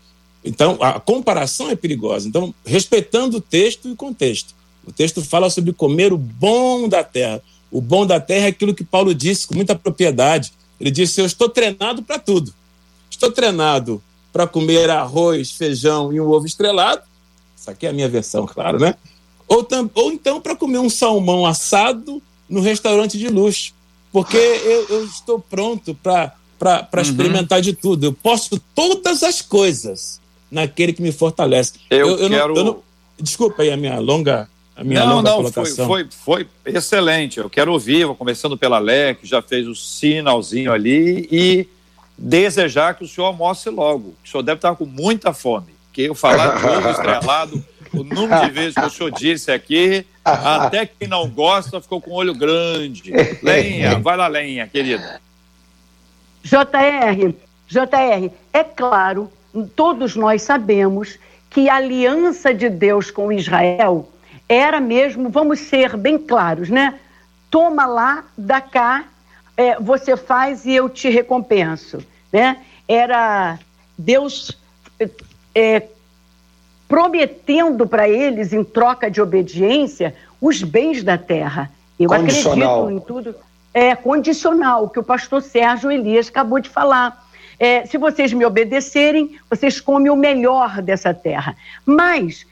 então, a comparação é perigosa. Então, respeitando o texto e o contexto. O texto fala sobre comer o bom da terra. O bom da terra é aquilo que Paulo disse com muita propriedade. Ele disse: Eu estou treinado para tudo. Estou treinado para comer arroz, feijão e um ovo estrelado. Essa aqui é a minha versão, claro, né? Ou, ou então para comer um salmão assado no restaurante de luxo. Porque eu, eu estou pronto para uhum. experimentar de tudo. Eu posso todas as coisas naquele que me fortalece. Eu, eu, eu quero. Não, não, desculpa aí a minha longa. A minha não, longa não, colocação. Foi, foi, foi excelente. Eu quero ouvir, vou começando pela Lé, que já fez o sinalzinho ali, e desejar que o senhor almoce logo. O senhor deve estar com muita fome. Que eu falar do ovo estrelado, o número de vezes que o senhor disse aqui, até quem não gosta ficou com o olho grande. Lenha, vai lá, Lenha, querida. JR, JR, é claro todos nós sabemos que a aliança de Deus com Israel era mesmo, vamos ser bem claros, né? Toma lá, dá cá, é, você faz e eu te recompenso, né? Era Deus é, prometendo para eles, em troca de obediência, os bens da terra. Eu acredito em tudo. É condicional, que o pastor Sérgio Elias acabou de falar. É, se vocês me obedecerem, vocês comem o melhor dessa terra. Mas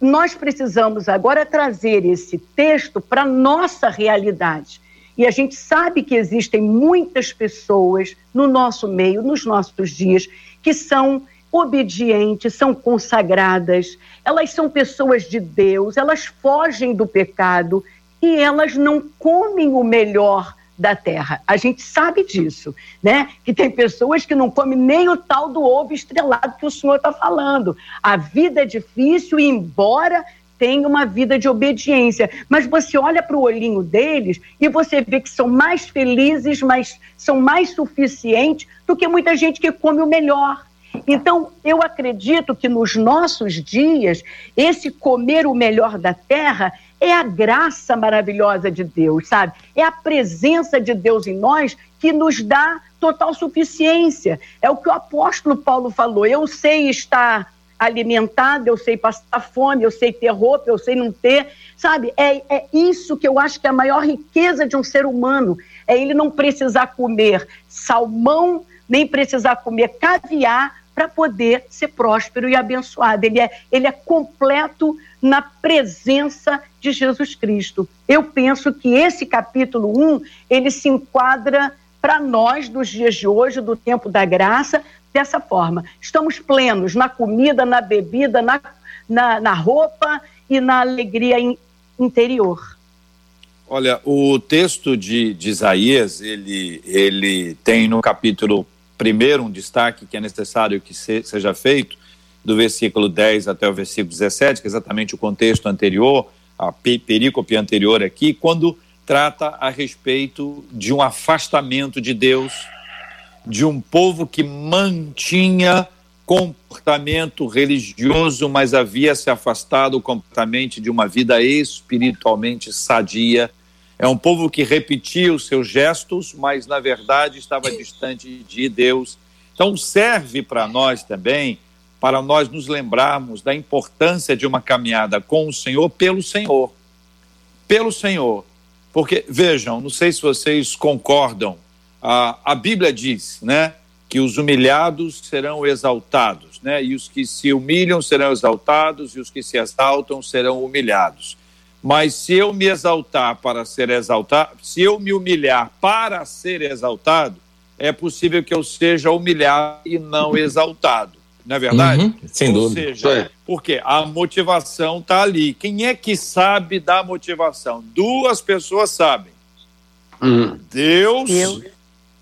nós precisamos agora trazer esse texto para nossa realidade. E a gente sabe que existem muitas pessoas no nosso meio, nos nossos dias, que são obedientes, são consagradas, elas são pessoas de Deus, elas fogem do pecado e elas não comem o melhor da terra. A gente sabe disso, né? Que tem pessoas que não comem nem o tal do ovo estrelado que o senhor está falando. A vida é difícil, embora tenha uma vida de obediência. Mas você olha para o olhinho deles e você vê que são mais felizes, mas são mais suficientes do que muita gente que come o melhor. Então, eu acredito que nos nossos dias, esse comer o melhor da terra é a graça maravilhosa de Deus, sabe? É a presença de Deus em nós que nos dá total suficiência. É o que o apóstolo Paulo falou. Eu sei estar alimentado, eu sei passar fome, eu sei ter roupa, eu sei não ter. Sabe? É, é isso que eu acho que é a maior riqueza de um ser humano. É ele não precisar comer salmão, nem precisar comer caviar para poder ser próspero e abençoado. Ele é, ele é completo na presença de Jesus Cristo. Eu penso que esse capítulo 1, ele se enquadra para nós dos dias de hoje, do tempo da graça, dessa forma. Estamos plenos na comida, na bebida, na, na, na roupa e na alegria in, interior. Olha, o texto de, de Isaías, ele, ele tem no capítulo primeiro um destaque que é necessário que se, seja feito, do versículo 10 até o versículo 17, que é exatamente o contexto anterior, a perícope anterior aqui, quando trata a respeito de um afastamento de Deus, de um povo que mantinha comportamento religioso, mas havia se afastado completamente de uma vida espiritualmente sadia, é um povo que repetia os seus gestos, mas na verdade estava distante de Deus. Então serve para nós também, para nós nos lembrarmos da importância de uma caminhada com o Senhor pelo Senhor. Pelo Senhor. Porque, vejam, não sei se vocês concordam, a, a Bíblia diz, né, que os humilhados serão exaltados, né, e os que se humilham serão exaltados, e os que se exaltam serão humilhados. Mas se eu me exaltar para ser exaltado, se eu me humilhar para ser exaltado, é possível que eu seja humilhado e não exaltado. Não é verdade? Uhum, sem Ou dúvida. Seja, porque a motivação está ali. Quem é que sabe da motivação? Duas pessoas sabem. Uhum. Deus eu.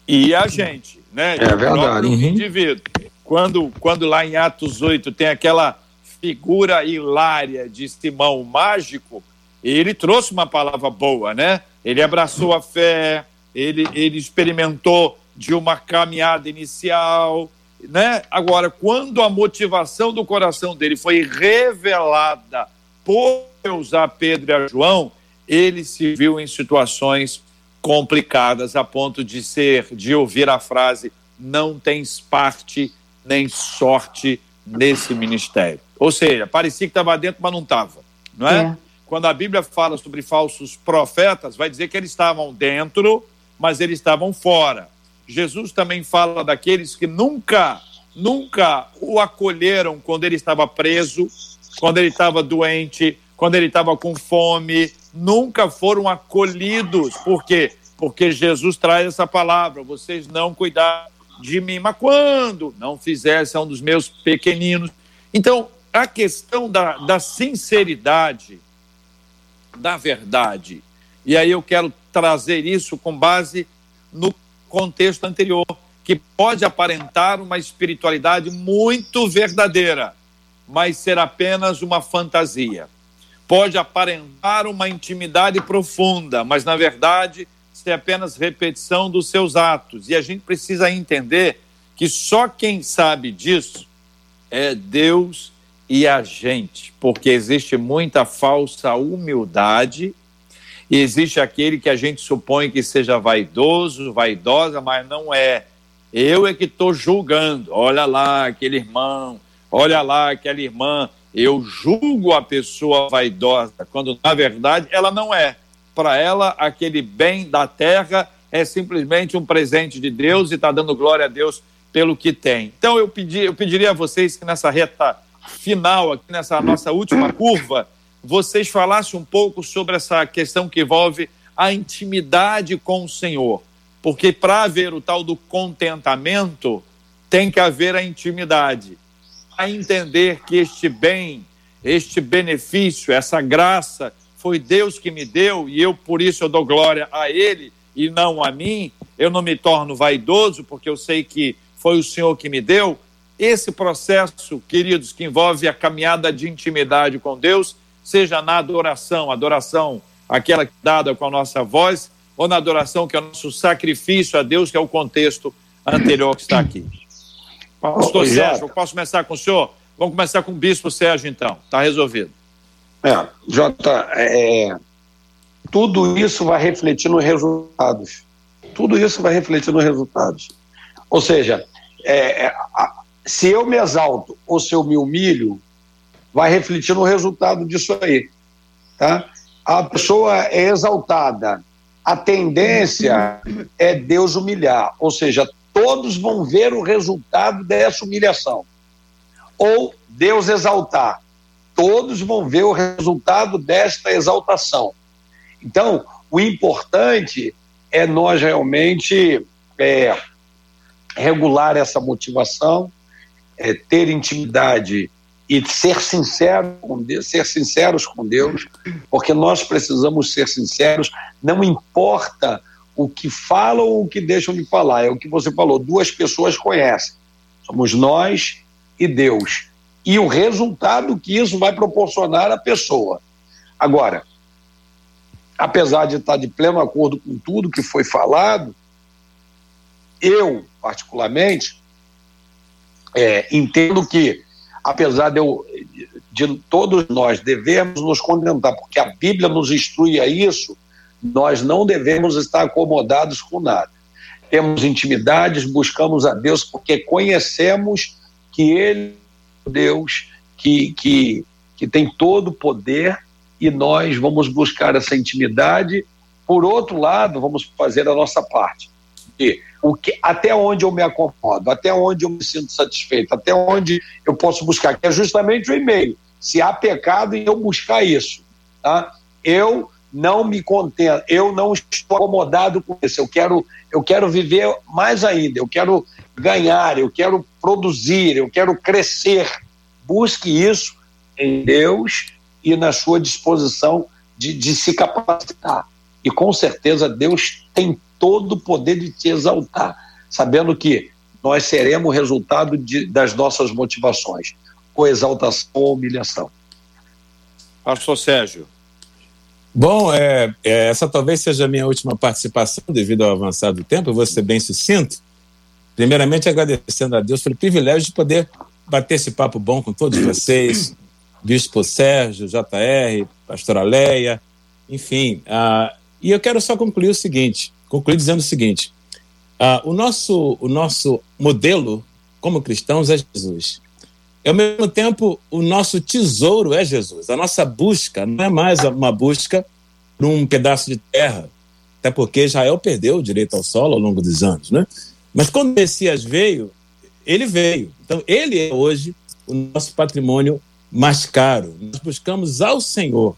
e a gente, né? É verdade. O uhum. indivíduo. Quando, quando lá em Atos 8 tem aquela figura hilária de Simão mágico, ele trouxe uma palavra boa, né? Ele abraçou a fé, ele, ele experimentou de uma caminhada inicial, né? Agora, quando a motivação do coração dele foi revelada por usar Pedro e a João, ele se viu em situações complicadas a ponto de ser, de ouvir a frase: não tens parte nem sorte nesse ministério. Ou seja, parecia que estava dentro, mas não estava, não é? é? Quando a Bíblia fala sobre falsos profetas, vai dizer que eles estavam dentro, mas eles estavam fora. Jesus também fala daqueles que nunca, nunca o acolheram quando ele estava preso, quando ele estava doente, quando ele estava com fome, nunca foram acolhidos. Por quê? Porque Jesus traz essa palavra: vocês não cuidaram de mim. Mas quando não fizessem um dos meus pequeninos. Então, a questão da, da sinceridade da verdade. E aí eu quero trazer isso com base no contexto anterior, que pode aparentar uma espiritualidade muito verdadeira, mas ser apenas uma fantasia. Pode aparentar uma intimidade profunda, mas na verdade ser apenas repetição dos seus atos. E a gente precisa entender que só quem sabe disso é Deus e a gente, porque existe muita falsa humildade e existe aquele que a gente supõe que seja vaidoso, vaidosa, mas não é. Eu é que estou julgando. Olha lá aquele irmão, olha lá aquela irmã. Eu julgo a pessoa vaidosa, quando na verdade ela não é. Para ela, aquele bem da terra é simplesmente um presente de Deus e está dando glória a Deus pelo que tem. Então eu, pedi, eu pediria a vocês que nessa reta final, aqui nessa nossa última curva, vocês falassem um pouco sobre essa questão que envolve a intimidade com o Senhor. Porque para haver o tal do contentamento, tem que haver a intimidade. A entender que este bem, este benefício, essa graça, foi Deus que me deu e eu, por isso, eu dou glória a Ele e não a mim. Eu não me torno vaidoso, porque eu sei que foi o Senhor que me deu esse processo, queridos, que envolve a caminhada de intimidade com Deus, seja na adoração, adoração aquela é dada com a nossa voz, ou na adoração que é o nosso sacrifício a Deus, que é o contexto anterior que está aqui. Pastor Sérgio, eu posso começar com o senhor? Vamos começar com o bispo Sérgio, então. Está resolvido. É, Jota, é, tudo isso vai refletir nos resultados. Tudo isso vai refletir nos resultados. Ou seja, é, é a, se eu me exalto ou se eu me humilho, vai refletir no resultado disso aí. Tá? A pessoa é exaltada, a tendência é Deus humilhar, ou seja, todos vão ver o resultado dessa humilhação. Ou Deus exaltar, todos vão ver o resultado desta exaltação. Então, o importante é nós realmente é, regular essa motivação, é, ter intimidade e ser sincero com Deus, ser sinceros com Deus, porque nós precisamos ser sinceros, não importa o que falam ou o que deixam de falar, é o que você falou, duas pessoas conhecem. Somos nós e Deus. E o resultado que isso vai proporcionar à pessoa. Agora, apesar de estar de pleno acordo com tudo que foi falado, eu, particularmente, é, entendo que, apesar de, eu, de todos nós devemos nos contentar, porque a Bíblia nos instrui a isso, nós não devemos estar acomodados com nada. Temos intimidades, buscamos a Deus porque conhecemos que Ele é Deus que, que, que tem todo o poder e nós vamos buscar essa intimidade. Por outro lado, vamos fazer a nossa parte. E o que, até onde eu me acomodo, até onde eu me sinto satisfeito, até onde eu posso buscar, que é justamente o e-mail. Se há pecado em eu buscar isso, tá? Eu não me contento, eu não estou acomodado com isso. Eu quero, eu quero viver mais ainda. Eu quero ganhar, eu quero produzir, eu quero crescer. Busque isso em Deus e na sua disposição de, de se capacitar. E com certeza Deus tem todo o poder de te exaltar, sabendo que nós seremos o resultado de, das nossas motivações, ou exaltação ou humilhação. Pastor Sérgio. Bom, é, é, essa talvez seja a minha última participação devido ao avançado tempo, eu vou ser bem sucinto. Primeiramente, agradecendo a Deus pelo privilégio de poder bater esse papo bom com todos vocês, Bispo Sérgio, JR, Pastora Leia, enfim. Uh, e eu quero só concluir o seguinte: concluir dizendo o seguinte: uh, o, nosso, o nosso modelo como cristãos é Jesus. E, ao mesmo tempo, o nosso tesouro é Jesus. A nossa busca não é mais uma busca num pedaço de terra, até porque Israel perdeu o direito ao solo ao longo dos anos, né? Mas quando o Messias veio, ele veio. Então, ele é hoje o nosso patrimônio mais caro. Nós buscamos ao Senhor.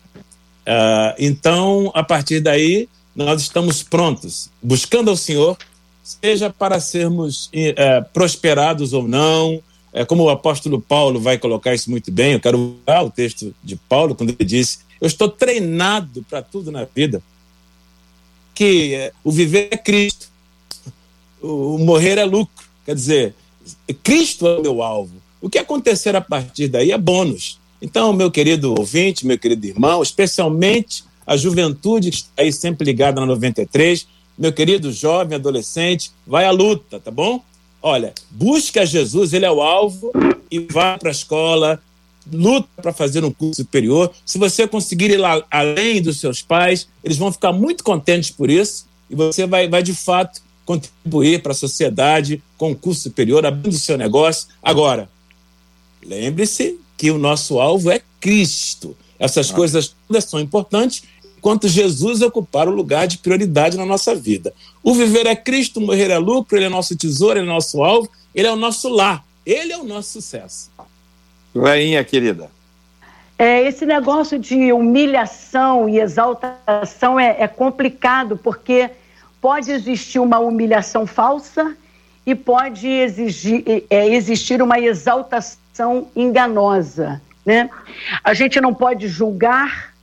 Uh, então, a partir daí, nós estamos prontos, buscando ao Senhor, seja para sermos é, prosperados ou não, é, como o apóstolo Paulo vai colocar isso muito bem, eu quero usar o texto de Paulo, quando ele disse: Eu estou treinado para tudo na vida, que é, o viver é Cristo, o, o morrer é lucro. Quer dizer, Cristo é o meu alvo. O que acontecer a partir daí é bônus. Então, meu querido ouvinte, meu querido irmão, especialmente a juventude que está aí sempre ligada na 93, meu querido jovem, adolescente, vai à luta, tá bom? Olha, busca Jesus, ele é o alvo e vá para a escola, luta para fazer um curso superior. Se você conseguir ir lá além dos seus pais, eles vão ficar muito contentes por isso e você vai, vai de fato contribuir para a sociedade com um curso superior, abrindo o seu negócio. Agora, lembre-se que o nosso alvo é Cristo. Essas ah. coisas todas são importantes enquanto Jesus ocupar o lugar de prioridade na nossa vida. O viver é Cristo, morrer é lucro, ele é nosso tesouro, ele é nosso alvo, ele é o nosso lar, ele é o nosso sucesso. Leinha, querida. É, esse negócio de humilhação e exaltação é, é complicado, porque pode existir uma humilhação falsa e pode exigir, é, existir uma exaltação enganosa. Né? A gente não pode julgar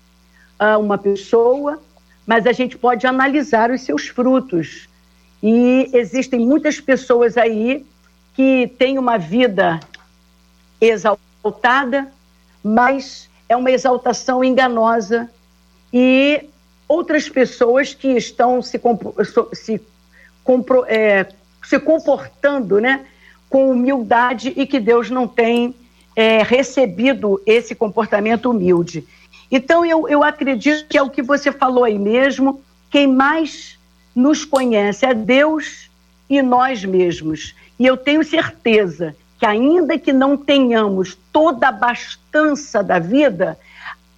a uma pessoa, mas a gente pode analisar os seus frutos. E existem muitas pessoas aí que têm uma vida exaltada, mas é uma exaltação enganosa. E outras pessoas que estão se, se, é, se comportando né, com humildade e que Deus não tem é, recebido esse comportamento humilde. Então, eu, eu acredito que é o que você falou aí mesmo, quem mais nos conhece é Deus e nós mesmos. E eu tenho certeza que, ainda que não tenhamos toda a bastança da vida,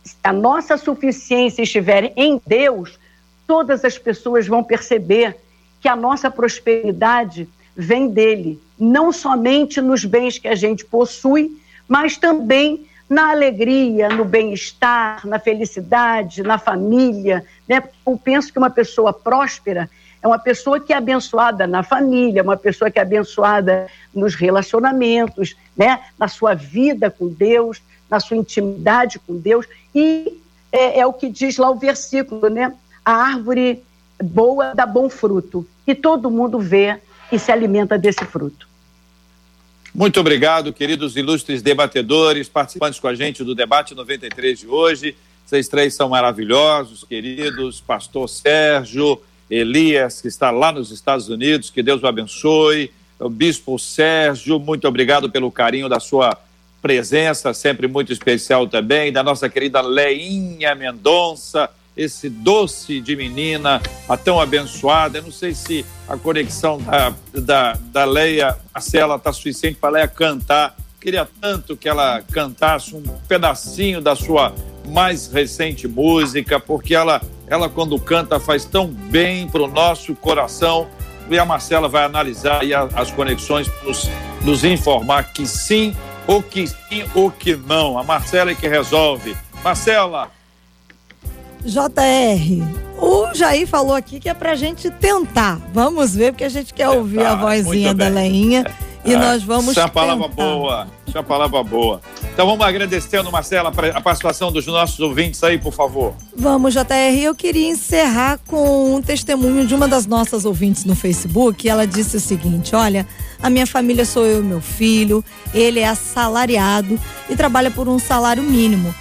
se a nossa suficiência estiver em Deus, todas as pessoas vão perceber que a nossa prosperidade vem dele, não somente nos bens que a gente possui, mas também na alegria, no bem-estar, na felicidade, na família. Né? Eu penso que uma pessoa próspera é uma pessoa que é abençoada na família, uma pessoa que é abençoada nos relacionamentos, né? na sua vida com Deus, na sua intimidade com Deus. E é, é o que diz lá o versículo, né? A árvore boa dá bom fruto. E todo mundo vê e se alimenta desse fruto. Muito obrigado, queridos ilustres debatedores, participantes com a gente do debate 93 de hoje. Vocês três são maravilhosos, queridos. Pastor Sérgio, Elias, que está lá nos Estados Unidos, que Deus o abençoe. O Bispo Sérgio, muito obrigado pelo carinho da sua presença, sempre muito especial também. Da nossa querida Leinha Mendonça, esse doce de menina, a tão abençoada. Eu não sei se a conexão da, da, da Leia Marcela está suficiente para a Leia cantar. Queria tanto que ela cantasse um pedacinho da sua mais recente música, porque ela, ela quando canta faz tão bem para o nosso coração. E a Marcela vai analisar aí as conexões nos, nos informar que sim, ou que sim, ou que não. A Marcela é que resolve. Marcela, JR, o Jair falou aqui que é pra gente tentar. Vamos ver, porque a gente quer tentar, ouvir a vozinha da Leinha. E é, nós vamos. Isso é uma palavra boa. Isso é uma palavra boa. Então vamos agradecendo, Marcela, a participação dos nossos ouvintes aí, por favor. Vamos, JR. Eu queria encerrar com um testemunho de uma das nossas ouvintes no Facebook. Ela disse o seguinte: Olha, a minha família sou eu e meu filho. Ele é assalariado e trabalha por um salário mínimo.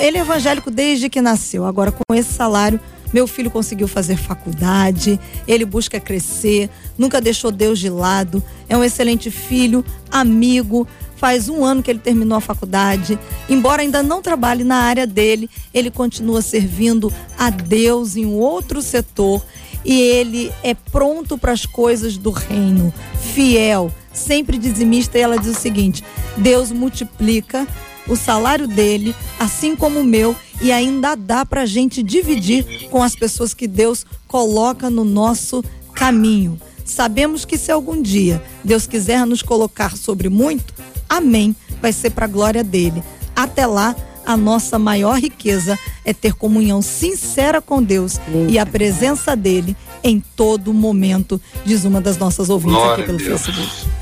Ele é evangélico desde que nasceu. Agora, com esse salário, meu filho conseguiu fazer faculdade, ele busca crescer, nunca deixou Deus de lado, é um excelente filho, amigo. Faz um ano que ele terminou a faculdade. Embora ainda não trabalhe na área dele, ele continua servindo a Deus em um outro setor e ele é pronto para as coisas do reino, fiel, sempre dizimista. E ela diz o seguinte: Deus multiplica o salário dele, assim como o meu, e ainda dá para a gente dividir com as pessoas que Deus coloca no nosso caminho. Sabemos que se algum dia Deus quiser nos colocar sobre muito, amém, vai ser para a glória dele. Até lá, a nossa maior riqueza é ter comunhão sincera com Deus e a presença dele em todo momento, diz uma das nossas ouvintes Glória aqui pelo Facebook.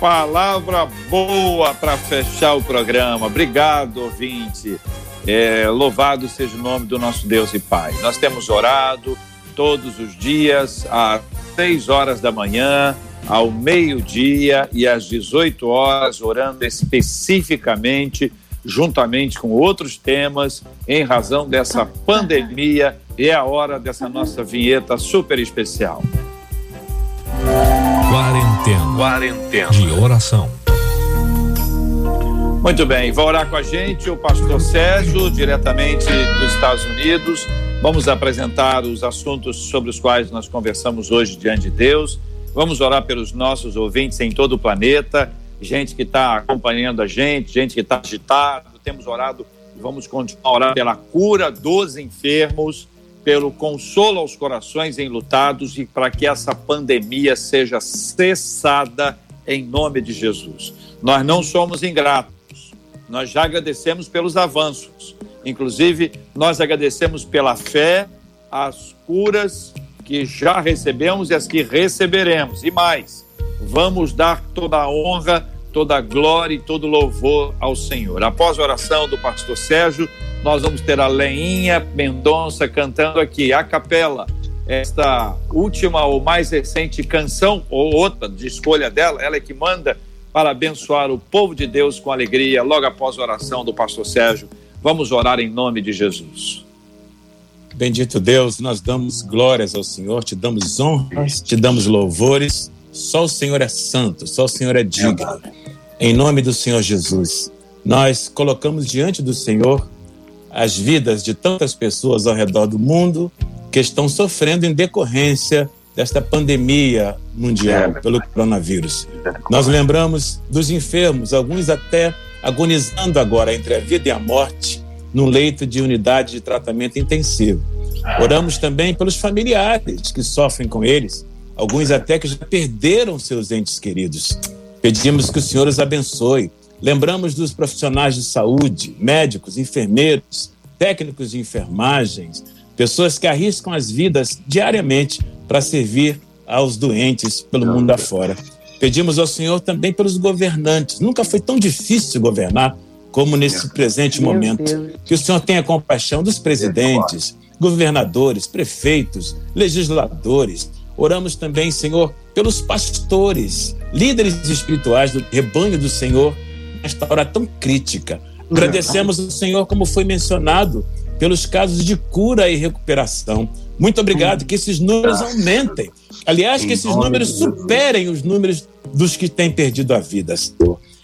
Palavra boa para fechar o programa. Obrigado, ouvinte. É, louvado seja o nome do nosso Deus e Pai. Nós temos orado todos os dias, às 6 horas da manhã, ao meio-dia e às 18 horas, orando especificamente, juntamente com outros temas, em razão dessa pandemia. É a hora dessa nossa vinheta super especial. Quarentena. Quarentena. De oração. Muito bem, vai orar com a gente o pastor Sérgio, diretamente dos Estados Unidos. Vamos apresentar os assuntos sobre os quais nós conversamos hoje diante de Deus. Vamos orar pelos nossos ouvintes em todo o planeta, gente que está acompanhando a gente, gente que está agitado. Temos orado e vamos continuar a orar pela cura dos enfermos pelo consolo aos corações enlutados e para que essa pandemia seja cessada em nome de Jesus. Nós não somos ingratos, nós já agradecemos pelos avanços, inclusive nós agradecemos pela fé, as curas que já recebemos e as que receberemos, e mais, vamos dar toda a honra, toda a glória e todo o louvor ao Senhor. Após a oração do pastor Sérgio, nós vamos ter a Leinha Mendonça cantando aqui, a capela, esta última ou mais recente canção, ou outra de escolha dela, ela é que manda para abençoar o povo de Deus com alegria, logo após a oração do pastor Sérgio. Vamos orar em nome de Jesus. Bendito Deus, nós damos glórias ao Senhor, te damos honras, te damos louvores. Só o Senhor é santo, só o Senhor é digno. Em nome do Senhor Jesus, nós colocamos diante do Senhor as vidas de tantas pessoas ao redor do mundo que estão sofrendo em decorrência desta pandemia mundial é, pelo coronavírus. Nós lembramos dos enfermos, alguns até agonizando agora entre a vida e a morte, no leito de unidade de tratamento intensivo. Oramos também pelos familiares que sofrem com eles, alguns até que já perderam seus entes queridos. Pedimos que o Senhor os abençoe. Lembramos dos profissionais de saúde, médicos, enfermeiros, técnicos de enfermagens, pessoas que arriscam as vidas diariamente para servir aos doentes pelo mundo afora. Pedimos ao Senhor também pelos governantes. Nunca foi tão difícil governar como nesse presente momento. Que o Senhor tenha compaixão dos presidentes, governadores, prefeitos, legisladores. Oramos também, Senhor, pelos pastores, líderes espirituais do rebanho do Senhor, nesta hora tão crítica. Agradecemos ao Senhor, como foi mencionado, pelos casos de cura e recuperação. Muito obrigado, que esses números aumentem. Aliás, que esses números superem os números dos que têm perdido a vida.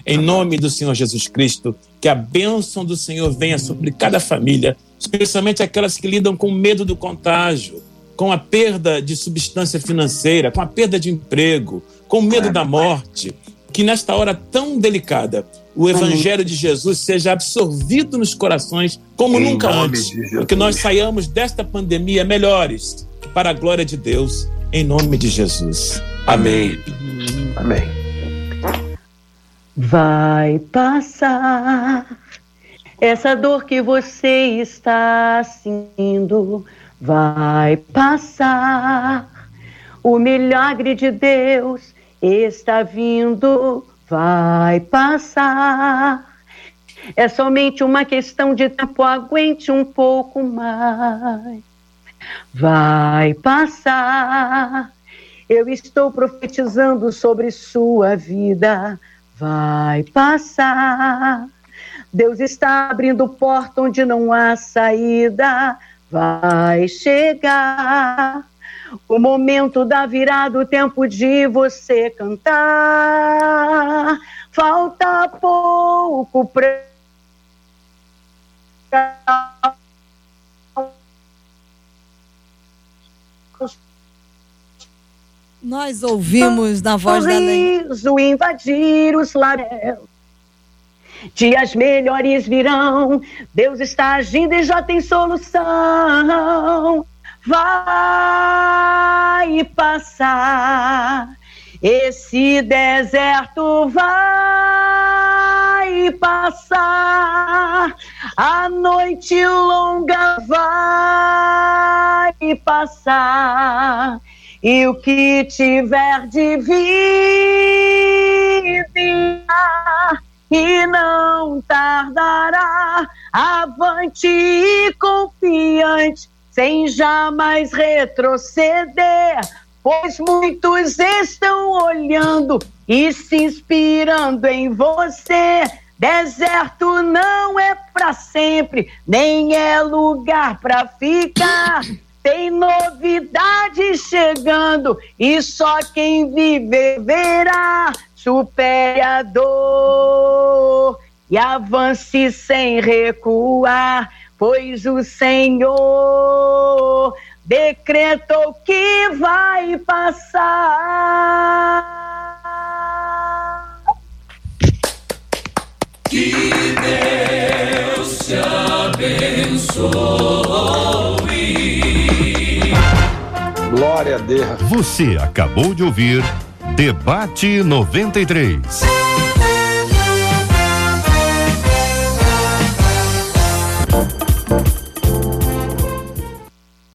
Em nome do Senhor Jesus Cristo, que a bênção do Senhor venha sobre cada família, especialmente aquelas que lidam com medo do contágio, com a perda de substância financeira, com a perda de emprego, com medo da morte. Que nesta hora tão delicada, o Evangelho de Jesus seja absorvido nos corações como em nunca antes. Que nós saiamos desta pandemia melhores, para a glória de Deus, em nome de Jesus. Amém. Amém. Vai passar essa dor que você está sentindo, vai passar. O milagre de Deus está vindo vai passar. É somente uma questão de tempo, aguente um pouco mais. Vai passar. Eu estou profetizando sobre sua vida. Vai passar. Deus está abrindo porta onde não há saída. Vai chegar. O momento da virada, o tempo de você cantar. Falta pouco pra. Nós ouvimos na voz da lei. invadir os lábios. Dias melhores virão. Deus está agindo e já tem solução vai passar. Esse deserto vai passar, a noite longa vai passar, e o que tiver de vida e não tardará, avante e confiante sem jamais retroceder, pois muitos estão olhando e se inspirando em você. Deserto não é para sempre, nem é lugar para ficar. Tem novidade chegando e só quem vive verá. Supere a dor e avance sem recuar pois o Senhor decretou que vai passar. Que Deus te abençoe. Glória a Deus. Você acabou de ouvir Debate 93.